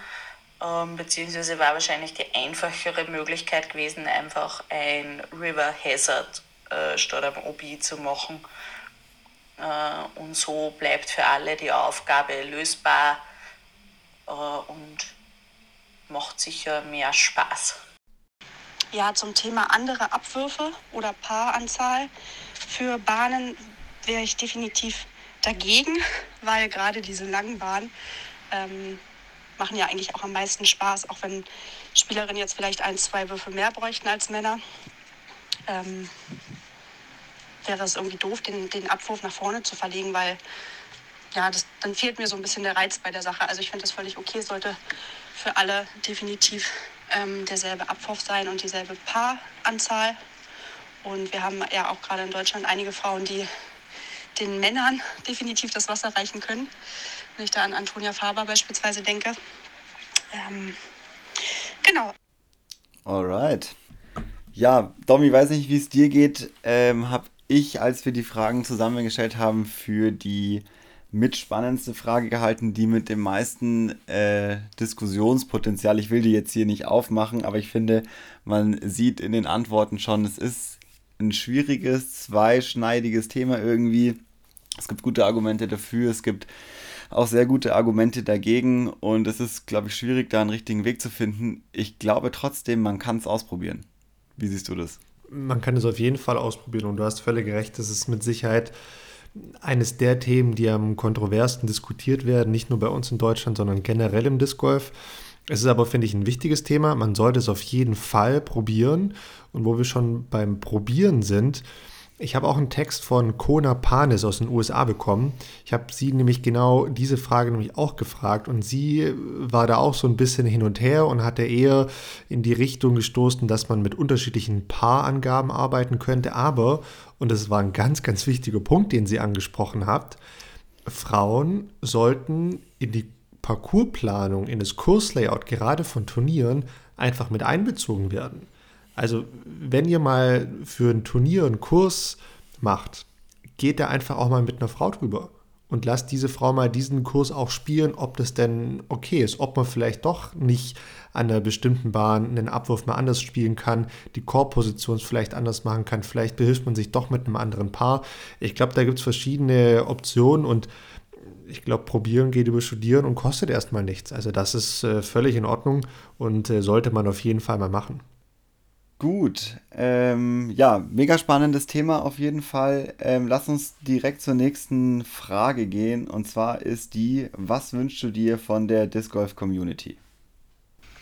Ähm, beziehungsweise war wahrscheinlich die einfachere Möglichkeit gewesen, einfach ein River Hazard äh, statt am OB zu machen. Äh, und so bleibt für alle die Aufgabe lösbar und macht sicher mehr Spaß. Ja, zum Thema andere Abwürfe oder Paaranzahl für Bahnen wäre ich definitiv dagegen, weil gerade diese langen Bahnen ähm, machen ja eigentlich auch am meisten Spaß, auch wenn Spielerinnen jetzt vielleicht ein, zwei Würfe mehr bräuchten als Männer. Ähm, wäre es irgendwie doof, den, den Abwurf nach vorne zu verlegen, weil ja, das, dann fehlt mir so ein bisschen der Reiz bei der Sache. Also ich finde das völlig okay, sollte für alle definitiv ähm, derselbe Abwurf sein und dieselbe Paaranzahl. Und wir haben ja auch gerade in Deutschland einige Frauen, die den Männern definitiv das Wasser reichen können. Wenn ich da an Antonia Faber beispielsweise denke. Ähm, genau. Alright. Ja, Domi, weiß nicht, wie es dir geht. Ähm, habe ich, als wir die Fragen zusammengestellt haben, für die mitspannendste Frage gehalten, die mit dem meisten äh, Diskussionspotenzial. Ich will die jetzt hier nicht aufmachen, aber ich finde, man sieht in den Antworten schon, es ist ein schwieriges, zweischneidiges Thema irgendwie. Es gibt gute Argumente dafür, es gibt auch sehr gute Argumente dagegen und es ist, glaube ich, schwierig, da einen richtigen Weg zu finden. Ich glaube trotzdem, man kann es ausprobieren. Wie siehst du das? Man kann es auf jeden Fall ausprobieren und du hast völlig recht, es ist mit Sicherheit eines der Themen, die am kontroversten diskutiert werden, nicht nur bei uns in Deutschland, sondern generell im Disc Golf. Es ist aber, finde ich, ein wichtiges Thema. Man sollte es auf jeden Fall probieren. Und wo wir schon beim Probieren sind, ich habe auch einen Text von Kona Panis aus den USA bekommen. Ich habe sie nämlich genau diese Frage nämlich auch gefragt und sie war da auch so ein bisschen hin und her und hatte eher in die Richtung gestoßen, dass man mit unterschiedlichen Paarangaben arbeiten könnte. Aber, und das war ein ganz, ganz wichtiger Punkt, den sie angesprochen hat, Frauen sollten in die Parcoursplanung, in das Kurslayout gerade von Turnieren einfach mit einbezogen werden. Also, wenn ihr mal für ein Turnier einen Kurs macht, geht da einfach auch mal mit einer Frau drüber und lasst diese Frau mal diesen Kurs auch spielen, ob das denn okay ist, ob man vielleicht doch nicht an einer bestimmten Bahn einen Abwurf mal anders spielen kann, die Core-Position vielleicht anders machen kann, vielleicht behilft man sich doch mit einem anderen Paar. Ich glaube, da gibt es verschiedene Optionen und ich glaube, probieren geht über studieren und kostet erstmal nichts. Also das ist äh, völlig in Ordnung und äh, sollte man auf jeden Fall mal machen. Gut, ähm, ja, mega spannendes Thema auf jeden Fall. Ähm, lass uns direkt zur nächsten Frage gehen. Und zwar ist die, was wünschst du dir von der Disc Golf Community?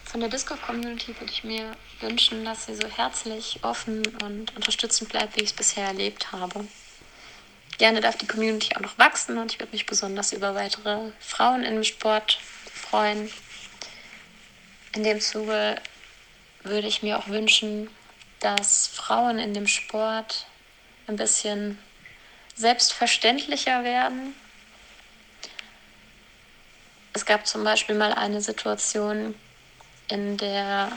Von der Disc Golf Community würde ich mir wünschen, dass sie so herzlich, offen und unterstützend bleibt, wie ich es bisher erlebt habe. Gerne darf die Community auch noch wachsen und ich würde mich besonders über weitere Frauen im Sport freuen. In dem Zuge würde ich mir auch wünschen, dass Frauen in dem Sport ein bisschen selbstverständlicher werden. Es gab zum Beispiel mal eine Situation, in der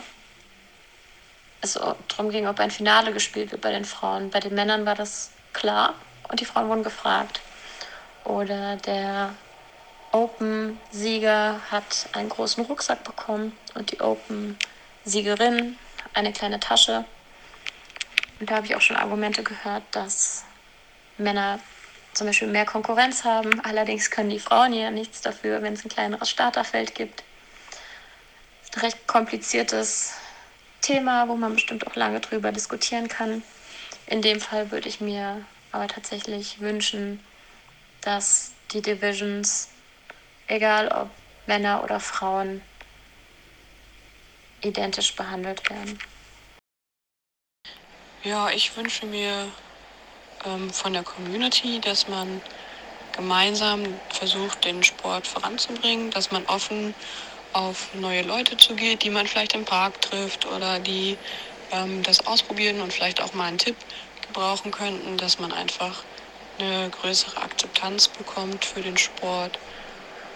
es darum ging, ob ein Finale gespielt wird bei den Frauen. Bei den Männern war das klar und die Frauen wurden gefragt. Oder der Open-Sieger hat einen großen Rucksack bekommen und die Open Siegerin, eine kleine Tasche. Und da habe ich auch schon Argumente gehört, dass Männer zum Beispiel mehr Konkurrenz haben. Allerdings können die Frauen ja nichts dafür, wenn es ein kleineres Starterfeld gibt. Ist ein recht kompliziertes Thema, wo man bestimmt auch lange drüber diskutieren kann. In dem Fall würde ich mir aber tatsächlich wünschen, dass die Divisions, egal ob Männer oder Frauen, identisch behandelt werden. Ja, ich wünsche mir ähm, von der Community, dass man gemeinsam versucht, den Sport voranzubringen, dass man offen auf neue Leute zugeht, die man vielleicht im Park trifft oder die ähm, das ausprobieren und vielleicht auch mal einen Tipp gebrauchen könnten, dass man einfach eine größere Akzeptanz bekommt für den Sport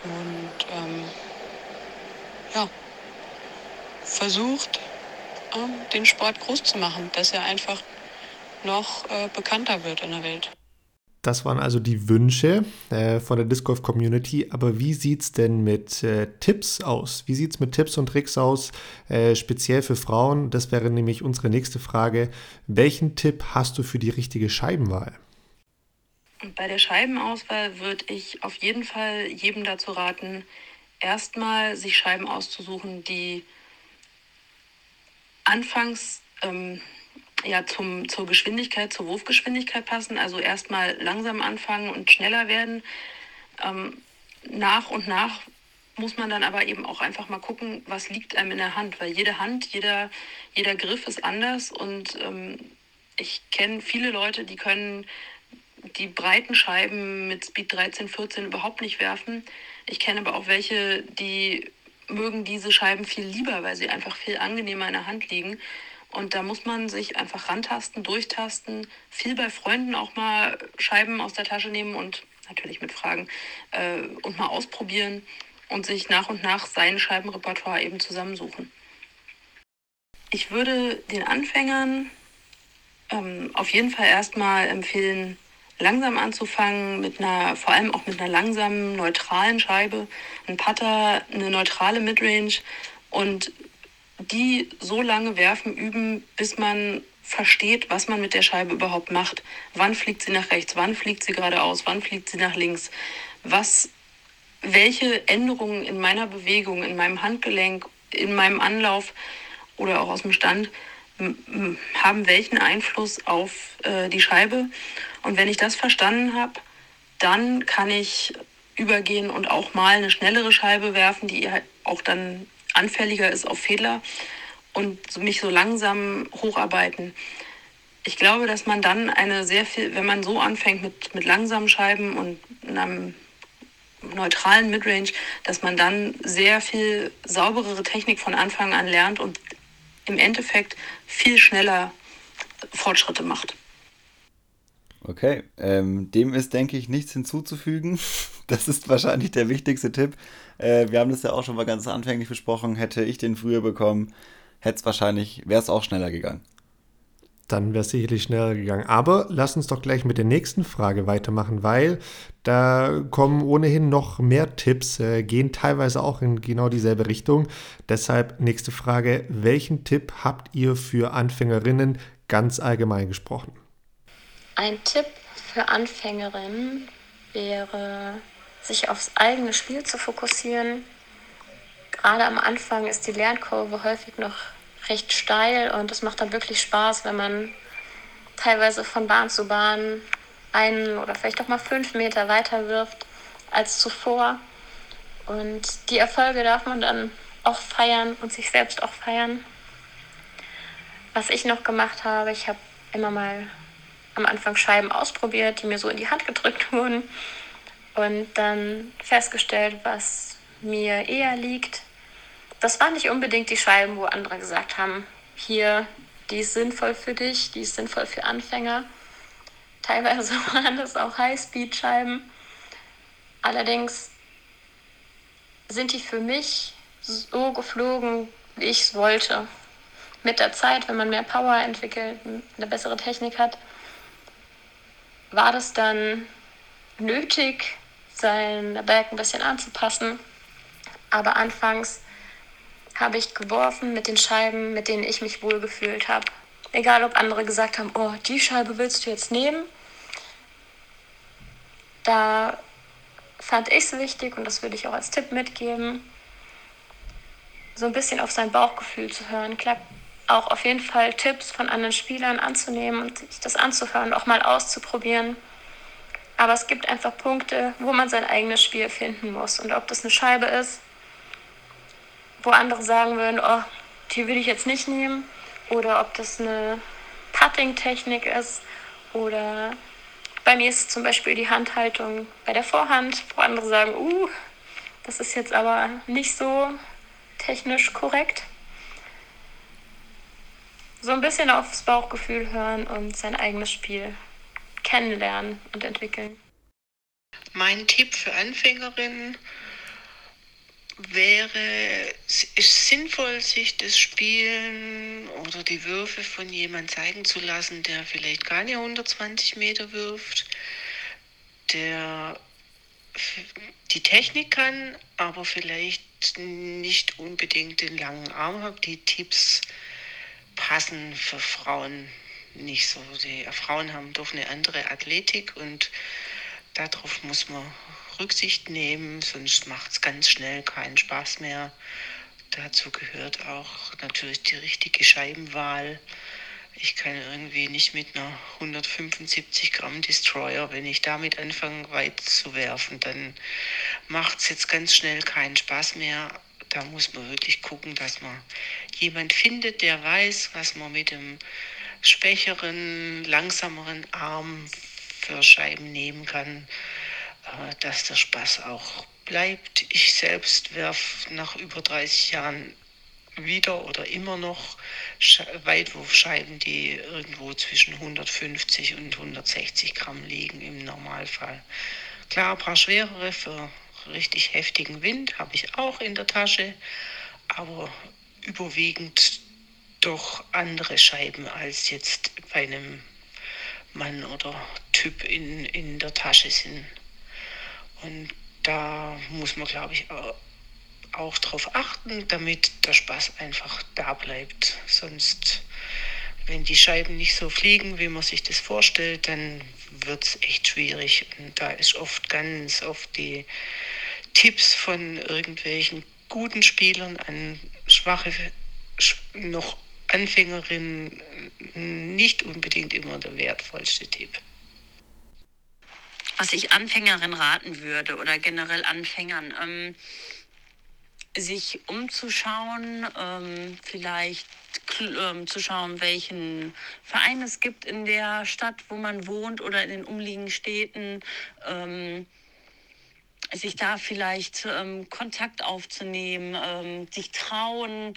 und ähm, ja, versucht, ähm, den Sport groß zu machen, dass er einfach noch äh, bekannter wird in der Welt. Das waren also die Wünsche äh, von der Disc Golf Community. Aber wie sieht es denn mit äh, Tipps aus? Wie sieht es mit Tipps und Tricks aus, äh, speziell für Frauen? Das wäre nämlich unsere nächste Frage. Welchen Tipp hast du für die richtige Scheibenwahl? Bei der Scheibenauswahl würde ich auf jeden Fall jedem dazu raten, erstmal sich Scheiben auszusuchen, die anfangs ähm, ja, zum, zur Geschwindigkeit, zur Wurfgeschwindigkeit passen. Also erstmal langsam anfangen und schneller werden. Ähm, nach und nach muss man dann aber eben auch einfach mal gucken, was liegt einem in der Hand, weil jede Hand, jeder, jeder Griff ist anders und ähm, ich kenne viele Leute, die können die breiten Scheiben mit Speed 13, 14 überhaupt nicht werfen. Ich kenne aber auch welche, die mögen diese Scheiben viel lieber, weil sie einfach viel angenehmer in der Hand liegen. Und da muss man sich einfach rantasten, durchtasten, viel bei Freunden auch mal Scheiben aus der Tasche nehmen und natürlich mit Fragen äh, und mal ausprobieren und sich nach und nach sein Scheibenrepertoire eben zusammensuchen. Ich würde den Anfängern ähm, auf jeden Fall erstmal empfehlen, langsam anzufangen, mit einer, vor allem auch mit einer langsamen, neutralen Scheibe, ein Putter, eine neutrale Midrange und die so lange werfen, üben, bis man versteht, was man mit der Scheibe überhaupt macht. Wann fliegt sie nach rechts, wann fliegt sie geradeaus, wann fliegt sie nach links, was, welche Änderungen in meiner Bewegung, in meinem Handgelenk, in meinem Anlauf oder auch aus dem Stand haben welchen Einfluss auf äh, die Scheibe. Und wenn ich das verstanden habe, dann kann ich übergehen und auch mal eine schnellere Scheibe werfen, die halt auch dann anfälliger ist auf Fehler und mich so langsam hocharbeiten. Ich glaube, dass man dann eine sehr viel, wenn man so anfängt mit, mit langsamen Scheiben und einem neutralen Midrange, dass man dann sehr viel sauberere Technik von Anfang an lernt und im Endeffekt viel schneller Fortschritte macht. Okay, ähm, dem ist, denke ich, nichts hinzuzufügen. Das ist wahrscheinlich der wichtigste Tipp. Äh, wir haben das ja auch schon mal ganz anfänglich besprochen. Hätte ich den früher bekommen, hätte es wahrscheinlich, wäre es auch schneller gegangen. Dann wäre es sicherlich schneller gegangen. Aber lass uns doch gleich mit der nächsten Frage weitermachen, weil da kommen ohnehin noch mehr Tipps, äh, gehen teilweise auch in genau dieselbe Richtung. Deshalb nächste Frage, welchen Tipp habt ihr für Anfängerinnen ganz allgemein gesprochen? Ein Tipp für Anfängerinnen wäre, sich aufs eigene Spiel zu fokussieren. Gerade am Anfang ist die Lernkurve häufig noch recht steil und es macht dann wirklich Spaß, wenn man teilweise von Bahn zu Bahn einen oder vielleicht auch mal fünf Meter weiter wirft als zuvor. Und die Erfolge darf man dann auch feiern und sich selbst auch feiern. Was ich noch gemacht habe, ich habe immer mal am Anfang Scheiben ausprobiert, die mir so in die Hand gedrückt wurden und dann festgestellt, was mir eher liegt. Das waren nicht unbedingt die Scheiben, wo andere gesagt haben, hier, die ist sinnvoll für dich, die ist sinnvoll für Anfänger. Teilweise waren das auch Highspeed-Scheiben. Allerdings sind die für mich so geflogen, wie ich es wollte. Mit der Zeit, wenn man mehr Power entwickelt, eine bessere Technik hat, war das dann nötig, sein Berg ein bisschen anzupassen. Aber anfangs habe ich geworfen mit den Scheiben, mit denen ich mich wohlgefühlt habe. Egal, ob andere gesagt haben, oh, die Scheibe willst du jetzt nehmen. Da fand ich es wichtig und das würde ich auch als Tipp mitgeben, so ein bisschen auf sein Bauchgefühl zu hören. Klar, auch auf jeden Fall Tipps von anderen Spielern anzunehmen und sich das anzuhören, auch mal auszuprobieren. Aber es gibt einfach Punkte, wo man sein eigenes Spiel finden muss. Und ob das eine Scheibe ist, wo andere sagen würden, oh, die würde ich jetzt nicht nehmen, oder ob das eine Putting-Technik ist, oder bei mir ist zum Beispiel die Handhaltung bei der Vorhand, wo andere sagen, uh, das ist jetzt aber nicht so technisch korrekt. So ein bisschen aufs Bauchgefühl hören und sein eigenes Spiel kennenlernen und entwickeln. Mein Tipp für Anfängerinnen wäre, es sinnvoll, sich das Spielen oder die Würfe von jemandem zeigen zu lassen, der vielleicht keine 120 Meter wirft, der die Technik kann, aber vielleicht nicht unbedingt den langen Arm hat. Die Tipps passen für Frauen nicht so. Die Frauen haben doch eine andere Athletik und darauf muss man Rücksicht nehmen, sonst macht es ganz schnell keinen Spaß mehr. Dazu gehört auch natürlich die richtige Scheibenwahl. Ich kann irgendwie nicht mit einer 175 Gramm Destroyer, wenn ich damit anfange, weit zu werfen, dann macht es jetzt ganz schnell keinen Spaß mehr. Da muss man wirklich gucken, dass man jemand findet, der weiß, was man mit dem schwächeren, langsameren Arm für Scheiben nehmen kann dass der Spaß auch bleibt. Ich selbst werfe nach über 30 Jahren wieder oder immer noch Weitwurfscheiben, die irgendwo zwischen 150 und 160 Gramm liegen im Normalfall. Klar, ein paar schwerere für richtig heftigen Wind habe ich auch in der Tasche, aber überwiegend doch andere Scheiben als jetzt bei einem Mann oder Typ in, in der Tasche sind. Und da muss man, glaube ich, auch darauf achten, damit der Spaß einfach da bleibt. Sonst, wenn die Scheiben nicht so fliegen, wie man sich das vorstellt, dann wird es echt schwierig. Und da ist oft ganz oft die Tipps von irgendwelchen guten Spielern an schwache, noch Anfängerinnen nicht unbedingt immer der wertvollste Tipp was ich Anfängerinnen raten würde oder generell Anfängern, ähm, sich umzuschauen, ähm, vielleicht ähm, zu schauen, welchen Verein es gibt in der Stadt, wo man wohnt oder in den umliegenden Städten ähm, sich da vielleicht ähm, Kontakt aufzunehmen, ähm, sich trauen,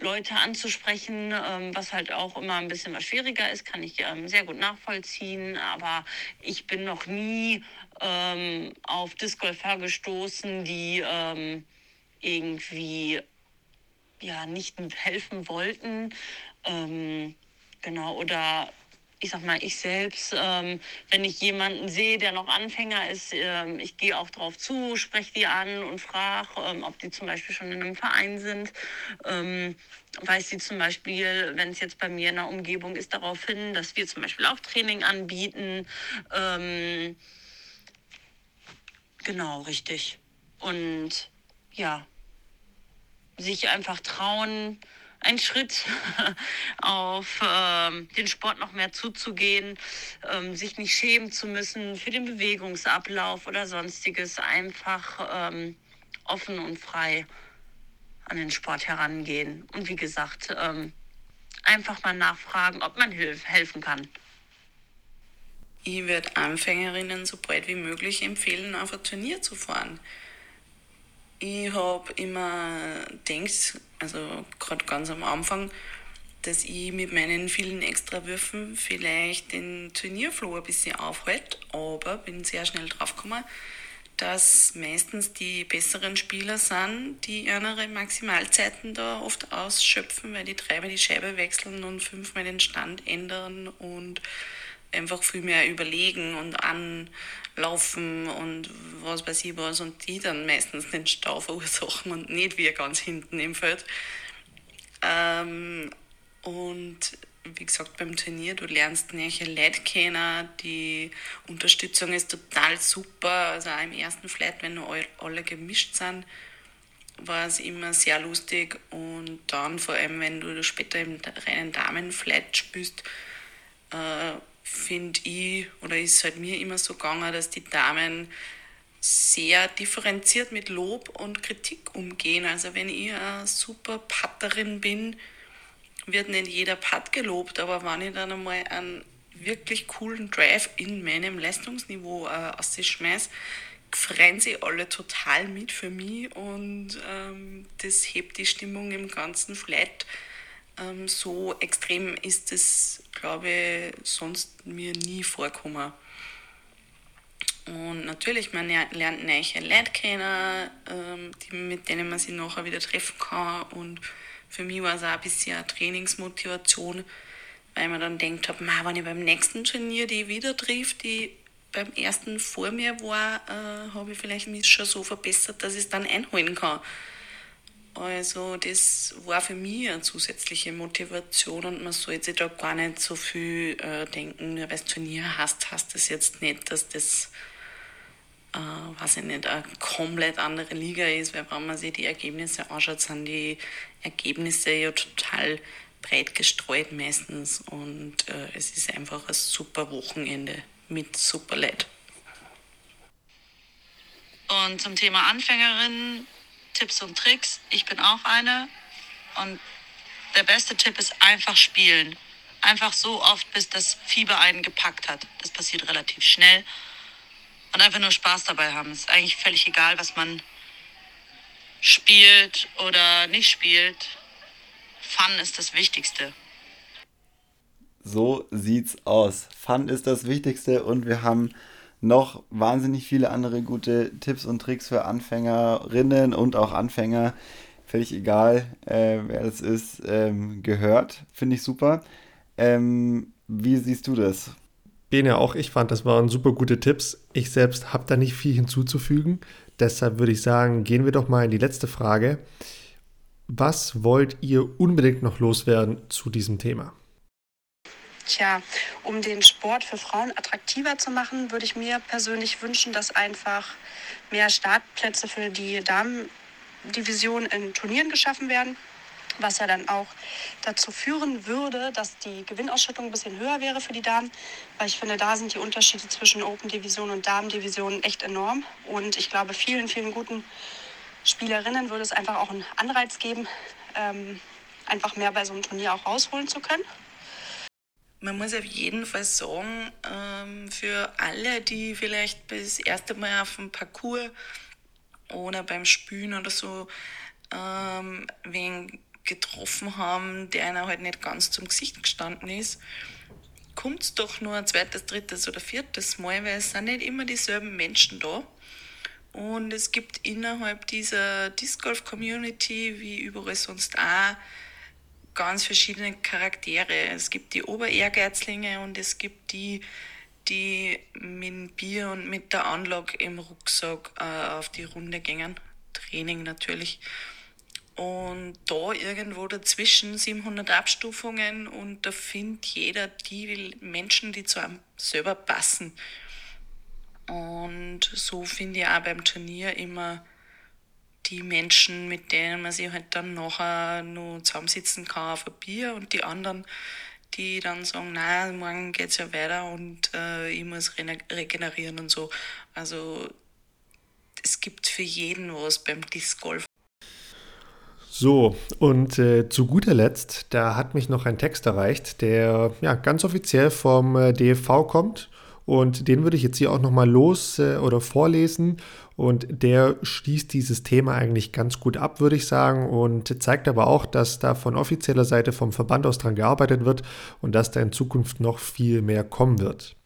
Leute anzusprechen, ähm, was halt auch immer ein bisschen was schwieriger ist, kann ich ähm, sehr gut nachvollziehen. Aber ich bin noch nie ähm, auf Discgolfer gestoßen, die irgendwie ja nicht helfen wollten. Genau, oder ich sag mal, ich selbst, ähm, wenn ich jemanden sehe, der noch Anfänger ist, ähm, ich gehe auch drauf zu, spreche die an und frage, ähm, ob die zum Beispiel schon in einem Verein sind. Ähm, weiß sie zum Beispiel, wenn es jetzt bei mir in der Umgebung ist, darauf hin, dass wir zum Beispiel auch Training anbieten. Ähm, genau, richtig. Und ja, sich einfach trauen, ein Schritt auf ähm, den Sport noch mehr zuzugehen, ähm, sich nicht schämen zu müssen für den Bewegungsablauf oder sonstiges, einfach ähm, offen und frei an den Sport herangehen. Und wie gesagt, ähm, einfach mal nachfragen, ob man hilf helfen kann. Ich würde Anfängerinnen so bald wie möglich empfehlen, auf ein Turnier zu fahren. Ich habe immer gedacht, also gerade ganz am Anfang, dass ich mit meinen vielen Extrawürfen vielleicht den Turnierflow ein bisschen aufhalte, aber bin sehr schnell draufgekommen, dass meistens die besseren Spieler sind, die ihre Maximalzeiten da oft ausschöpfen, weil die dreimal die Scheibe wechseln und fünfmal den Stand ändern und einfach viel mehr überlegen und anlaufen und was weiß ich was und die dann meistens den Stau verursachen und nicht wir ganz hinten im Feld. Ähm, und wie gesagt, beim Turnier, du lernst neue Leute kennen, die Unterstützung ist total super. Also auch im ersten Flight, wenn nur alle gemischt sind, war es immer sehr lustig. Und dann vor allem, wenn du später im reinen Damenflight spielst, äh, finde ich, oder ist halt mir immer so gegangen, dass die Damen sehr differenziert mit Lob und Kritik umgehen. Also wenn ich eine super Patterin bin, wird nicht jeder Putt gelobt, aber wenn ich dann einmal einen wirklich coolen Drive in meinem Leistungsniveau äh, ausschmeiße, freuen sie alle total mit für mich und ähm, das hebt die Stimmung im ganzen Flight. Ähm, so extrem ist es, glaube ich, sonst mir nie vorgekommen. Und natürlich, man lernt neue Leute kennen, ähm, die, mit denen man sich nachher wieder treffen kann und für mich war es auch ein bisschen eine Trainingsmotivation, weil man dann denkt, hab, wenn ich beim nächsten Turnier die wieder trifft, die beim ersten vor mir war, äh, habe ich vielleicht mich schon so verbessert, dass ich es dann einholen kann. Also das war für mich eine zusätzliche Motivation und man sollte sich da gar nicht so viel äh, denken, nur weil es Turnier hast, hast das jetzt nicht, dass das äh, weiß ich nicht, eine komplett andere Liga ist, weil wenn man sich die Ergebnisse anschaut, sind die Ergebnisse ja total breit gestreut meistens und äh, es ist einfach ein super Wochenende mit super Leid. Und zum Thema Anfängerin, Tipps und Tricks, ich bin auch eine und der beste Tipp ist einfach spielen. Einfach so oft, bis das Fieber einen gepackt hat. Das passiert relativ schnell und einfach nur Spaß dabei haben. Es ist eigentlich völlig egal, was man spielt oder nicht spielt. Fun ist das Wichtigste. So sieht's aus. Fun ist das Wichtigste und wir haben noch wahnsinnig viele andere gute Tipps und Tricks für Anfängerinnen und auch Anfänger. Völlig egal, äh, wer das ist, ähm, gehört. Finde ich super. Ähm, wie siehst du das? Bene, auch ich fand, das waren super gute Tipps. Ich selbst habe da nicht viel hinzuzufügen. Deshalb würde ich sagen, gehen wir doch mal in die letzte Frage. Was wollt ihr unbedingt noch loswerden zu diesem Thema? Tja, um den Sport für Frauen attraktiver zu machen, würde ich mir persönlich wünschen, dass einfach mehr Startplätze für die Damendivision in Turnieren geschaffen werden was ja dann auch dazu führen würde, dass die Gewinnausschüttung ein bisschen höher wäre für die Damen, weil ich finde, da sind die Unterschiede zwischen Open-Division und Damen-Division echt enorm. Und ich glaube, vielen, vielen guten Spielerinnen würde es einfach auch einen Anreiz geben, ähm, einfach mehr bei so einem Turnier auch rausholen zu können. Man muss auf jeden Fall sagen, ähm, für alle, die vielleicht das erste Mal auf dem Parcours oder beim Spülen oder so ähm, wegen getroffen haben, der einer halt nicht ganz zum Gesicht gestanden ist, kommt es doch nur ein zweites, drittes oder viertes Mal, weil es sind nicht immer dieselben Menschen da. Und es gibt innerhalb dieser Disc Golf Community, wie überall sonst auch, ganz verschiedene Charaktere. Es gibt die Oberehrgeizlinge und es gibt die, die mit Bier und mit der Anlage im Rucksack äh, auf die Runde gehen. Training natürlich. Und da irgendwo dazwischen 700 Abstufungen und da findet jeder die Menschen, die zu einem selber passen. Und so finde ich auch beim Turnier immer die Menschen, mit denen man sich halt dann nachher nur zusammensitzen kann auf ein Bier und die anderen, die dann sagen, na, morgen geht es ja weiter und äh, ich muss regenerieren und so. Also es gibt für jeden was beim Disc Golf. So, und äh, zu guter Letzt, da hat mich noch ein Text erreicht, der ja ganz offiziell vom äh, DFV kommt. Und den würde ich jetzt hier auch nochmal los äh, oder vorlesen. Und der schließt dieses Thema eigentlich ganz gut ab, würde ich sagen. Und zeigt aber auch, dass da von offizieller Seite vom Verband aus dran gearbeitet wird und dass da in Zukunft noch viel mehr kommen wird.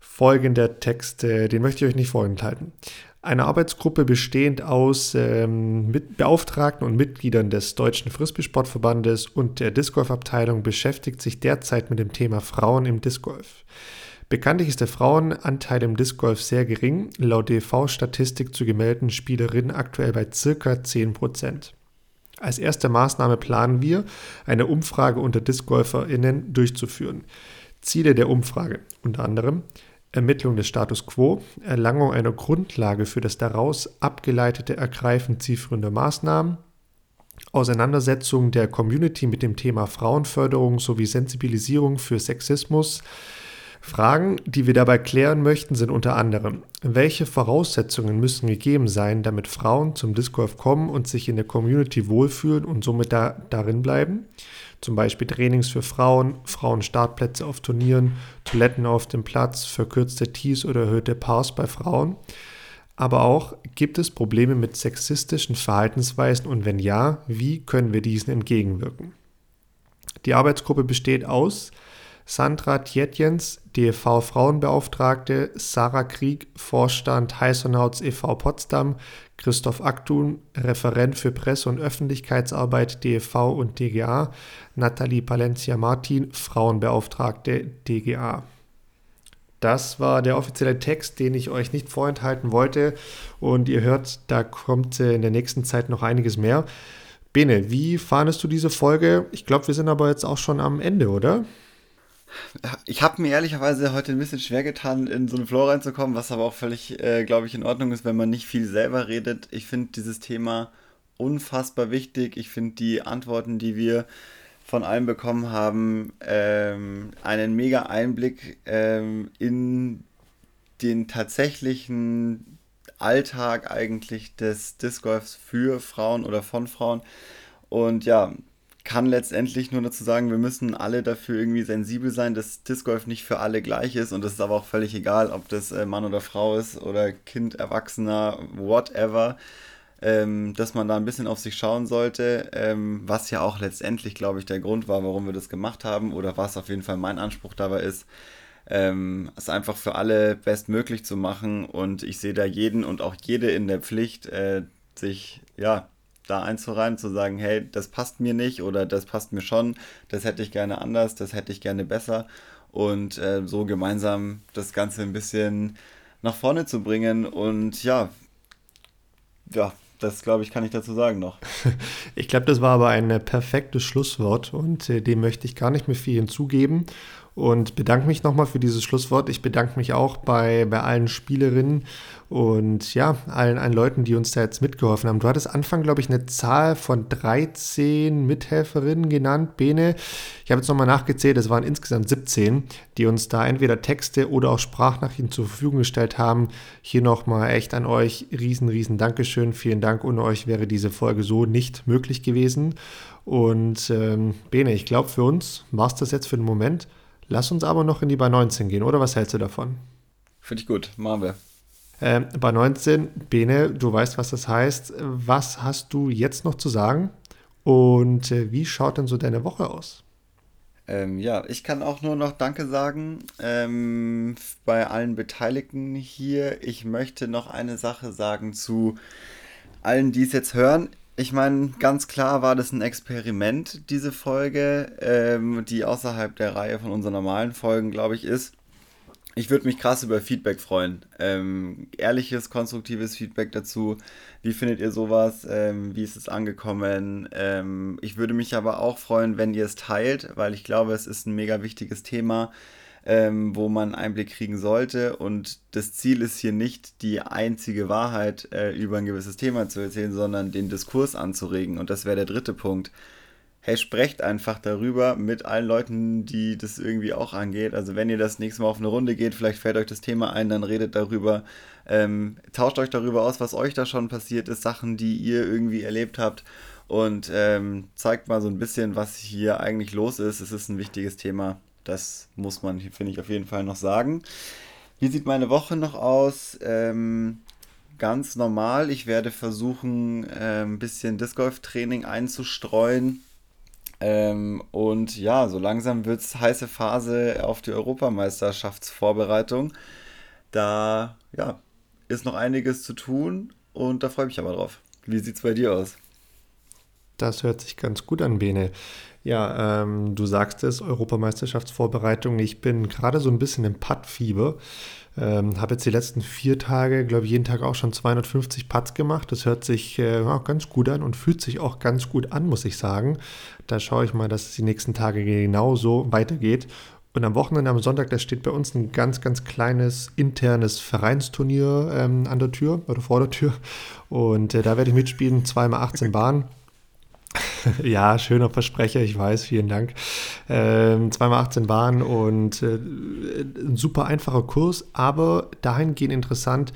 Folgender Text, äh, den möchte ich euch nicht vorenthalten. Eine Arbeitsgruppe bestehend aus ähm, Beauftragten und Mitgliedern des Deutschen Frisbee-Sportverbandes und der Disc Golf-Abteilung beschäftigt sich derzeit mit dem Thema Frauen im Disc Golf. Bekanntlich ist der Frauenanteil im Disc Golf sehr gering, laut DV-Statistik zu gemeldeten Spielerinnen aktuell bei ca. 10%. Als erste Maßnahme planen wir, eine Umfrage unter DiscgolferInnen durchzuführen. Ziele der Umfrage unter anderem Ermittlung des Status quo, Erlangung einer Grundlage für das daraus abgeleitete Ergreifen zielführender Maßnahmen, Auseinandersetzung der Community mit dem Thema Frauenförderung sowie Sensibilisierung für Sexismus, Fragen, die wir dabei klären möchten, sind unter anderem, welche Voraussetzungen müssen gegeben sein, damit Frauen zum Disc Golf kommen und sich in der Community wohlfühlen und somit da, darin bleiben? Zum Beispiel Trainings für Frauen, Frauenstartplätze auf Turnieren, Toiletten auf dem Platz, verkürzte Tees oder erhöhte Pars bei Frauen. Aber auch, gibt es Probleme mit sexistischen Verhaltensweisen und wenn ja, wie können wir diesen entgegenwirken? Die Arbeitsgruppe besteht aus Sandra Tjetjens, DFV Frauenbeauftragte, Sarah Krieg, Vorstand Heißonauts e.V. Potsdam, Christoph Aktun, Referent für Presse- und Öffentlichkeitsarbeit DFV und DGA, Nathalie Palencia Martin, Frauenbeauftragte DGA. Das war der offizielle Text, den ich euch nicht vorenthalten wollte. Und ihr hört, da kommt in der nächsten Zeit noch einiges mehr. Bene, wie fandest du diese Folge? Ich glaube, wir sind aber jetzt auch schon am Ende, oder? Ich habe mir ehrlicherweise heute ein bisschen schwer getan, in so einen Flow reinzukommen, was aber auch völlig, äh, glaube ich, in Ordnung ist, wenn man nicht viel selber redet. Ich finde dieses Thema unfassbar wichtig. Ich finde die Antworten, die wir von allen bekommen haben, ähm, einen mega Einblick ähm, in den tatsächlichen Alltag eigentlich des Disc für Frauen oder von Frauen. Und ja, kann letztendlich nur dazu sagen, wir müssen alle dafür irgendwie sensibel sein, dass Disc Golf nicht für alle gleich ist und das ist aber auch völlig egal, ob das äh, Mann oder Frau ist oder Kind, Erwachsener, whatever, ähm, dass man da ein bisschen auf sich schauen sollte, ähm, was ja auch letztendlich, glaube ich, der Grund war, warum wir das gemacht haben oder was auf jeden Fall mein Anspruch dabei ist, ähm, es einfach für alle bestmöglich zu machen und ich sehe da jeden und auch jede in der Pflicht, äh, sich ja da einzureihen, zu sagen, hey, das passt mir nicht oder das passt mir schon, das hätte ich gerne anders, das hätte ich gerne besser und äh, so gemeinsam das Ganze ein bisschen nach vorne zu bringen und ja, ja, das glaube ich, kann ich dazu sagen noch. Ich glaube, das war aber ein äh, perfektes Schlusswort und äh, dem möchte ich gar nicht mehr viel hinzugeben und bedanke mich nochmal für dieses Schlusswort. Ich bedanke mich auch bei, bei allen Spielerinnen und ja, allen, allen Leuten, die uns da jetzt mitgeholfen haben. Du hattest Anfang, glaube ich, eine Zahl von 13 Mithelferinnen genannt, Bene. Ich habe jetzt nochmal nachgezählt, es waren insgesamt 17, die uns da entweder Texte oder auch Sprachnachrichten zur Verfügung gestellt haben. Hier nochmal echt an euch riesen, riesen Dankeschön. Vielen Dank. Ohne euch wäre diese Folge so nicht möglich gewesen. Und ähm, Bene, ich glaube, für uns war es das jetzt für den Moment. Lass uns aber noch in die bei 19 gehen, oder was hältst du davon? Finde ich gut, machen wir. Ähm, bei 19, Bene, du weißt, was das heißt. Was hast du jetzt noch zu sagen? Und äh, wie schaut denn so deine Woche aus? Ähm, ja, ich kann auch nur noch Danke sagen ähm, bei allen Beteiligten hier. Ich möchte noch eine Sache sagen zu allen, die es jetzt hören. Ich meine, ganz klar war das ein Experiment, diese Folge, ähm, die außerhalb der Reihe von unseren normalen Folgen, glaube ich, ist. Ich würde mich krass über Feedback freuen. Ähm, ehrliches, konstruktives Feedback dazu. Wie findet ihr sowas? Ähm, wie ist es angekommen? Ähm, ich würde mich aber auch freuen, wenn ihr es teilt, weil ich glaube, es ist ein mega wichtiges Thema, ähm, wo man Einblick kriegen sollte. Und das Ziel ist hier nicht, die einzige Wahrheit äh, über ein gewisses Thema zu erzählen, sondern den Diskurs anzuregen. Und das wäre der dritte Punkt hey, sprecht einfach darüber mit allen Leuten, die das irgendwie auch angeht. Also wenn ihr das nächste Mal auf eine Runde geht, vielleicht fällt euch das Thema ein, dann redet darüber. Ähm, tauscht euch darüber aus, was euch da schon passiert ist, Sachen, die ihr irgendwie erlebt habt und ähm, zeigt mal so ein bisschen, was hier eigentlich los ist. Es ist ein wichtiges Thema. Das muss man, finde ich, auf jeden Fall noch sagen. Wie sieht meine Woche noch aus? Ähm, ganz normal. Ich werde versuchen, äh, ein bisschen Disc Golf Training einzustreuen ähm, und ja, so langsam wird es heiße Phase auf die Europameisterschaftsvorbereitung. Da ja, ist noch einiges zu tun und da freue ich mich aber drauf. Wie sieht es bei dir aus? Das hört sich ganz gut an, Bene. Ja, ähm, du sagst es, Europameisterschaftsvorbereitung. Ich bin gerade so ein bisschen im Putt-Fieber. Ähm, habe jetzt die letzten vier Tage, glaube ich, jeden Tag auch schon 250 Putts gemacht. Das hört sich äh, ganz gut an und fühlt sich auch ganz gut an, muss ich sagen. Da schaue ich mal, dass es die nächsten Tage genauso weitergeht. Und am Wochenende, am Sonntag, da steht bei uns ein ganz, ganz kleines internes Vereinsturnier ähm, an der Tür oder vor der Tür. Und äh, da werde ich mitspielen, zweimal 18 Bahnen. ja, schöner Versprecher, ich weiß, vielen Dank. Ähm, zweimal 18 Bahnen und äh, ein super einfacher Kurs, aber dahingehend interessant,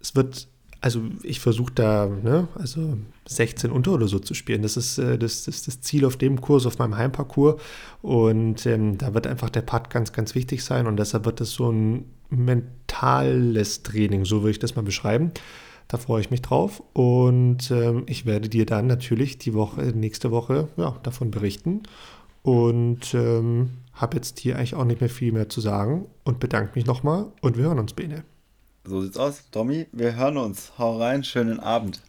es wird also ich versuche da, ne, also 16 unter oder so zu spielen. Das ist äh, das, das, das Ziel auf dem Kurs, auf meinem Heimparcours. Und ähm, da wird einfach der Putt ganz, ganz wichtig sein. Und deshalb wird das so ein mentales Training, so würde ich das mal beschreiben. Da freue ich mich drauf. Und ähm, ich werde dir dann natürlich die Woche, nächste Woche, ja, davon berichten. Und ähm, habe jetzt hier eigentlich auch nicht mehr viel mehr zu sagen und bedanke mich nochmal und wir hören uns, Bene. So sieht's aus. Tommy, wir hören uns. Hau rein, schönen Abend.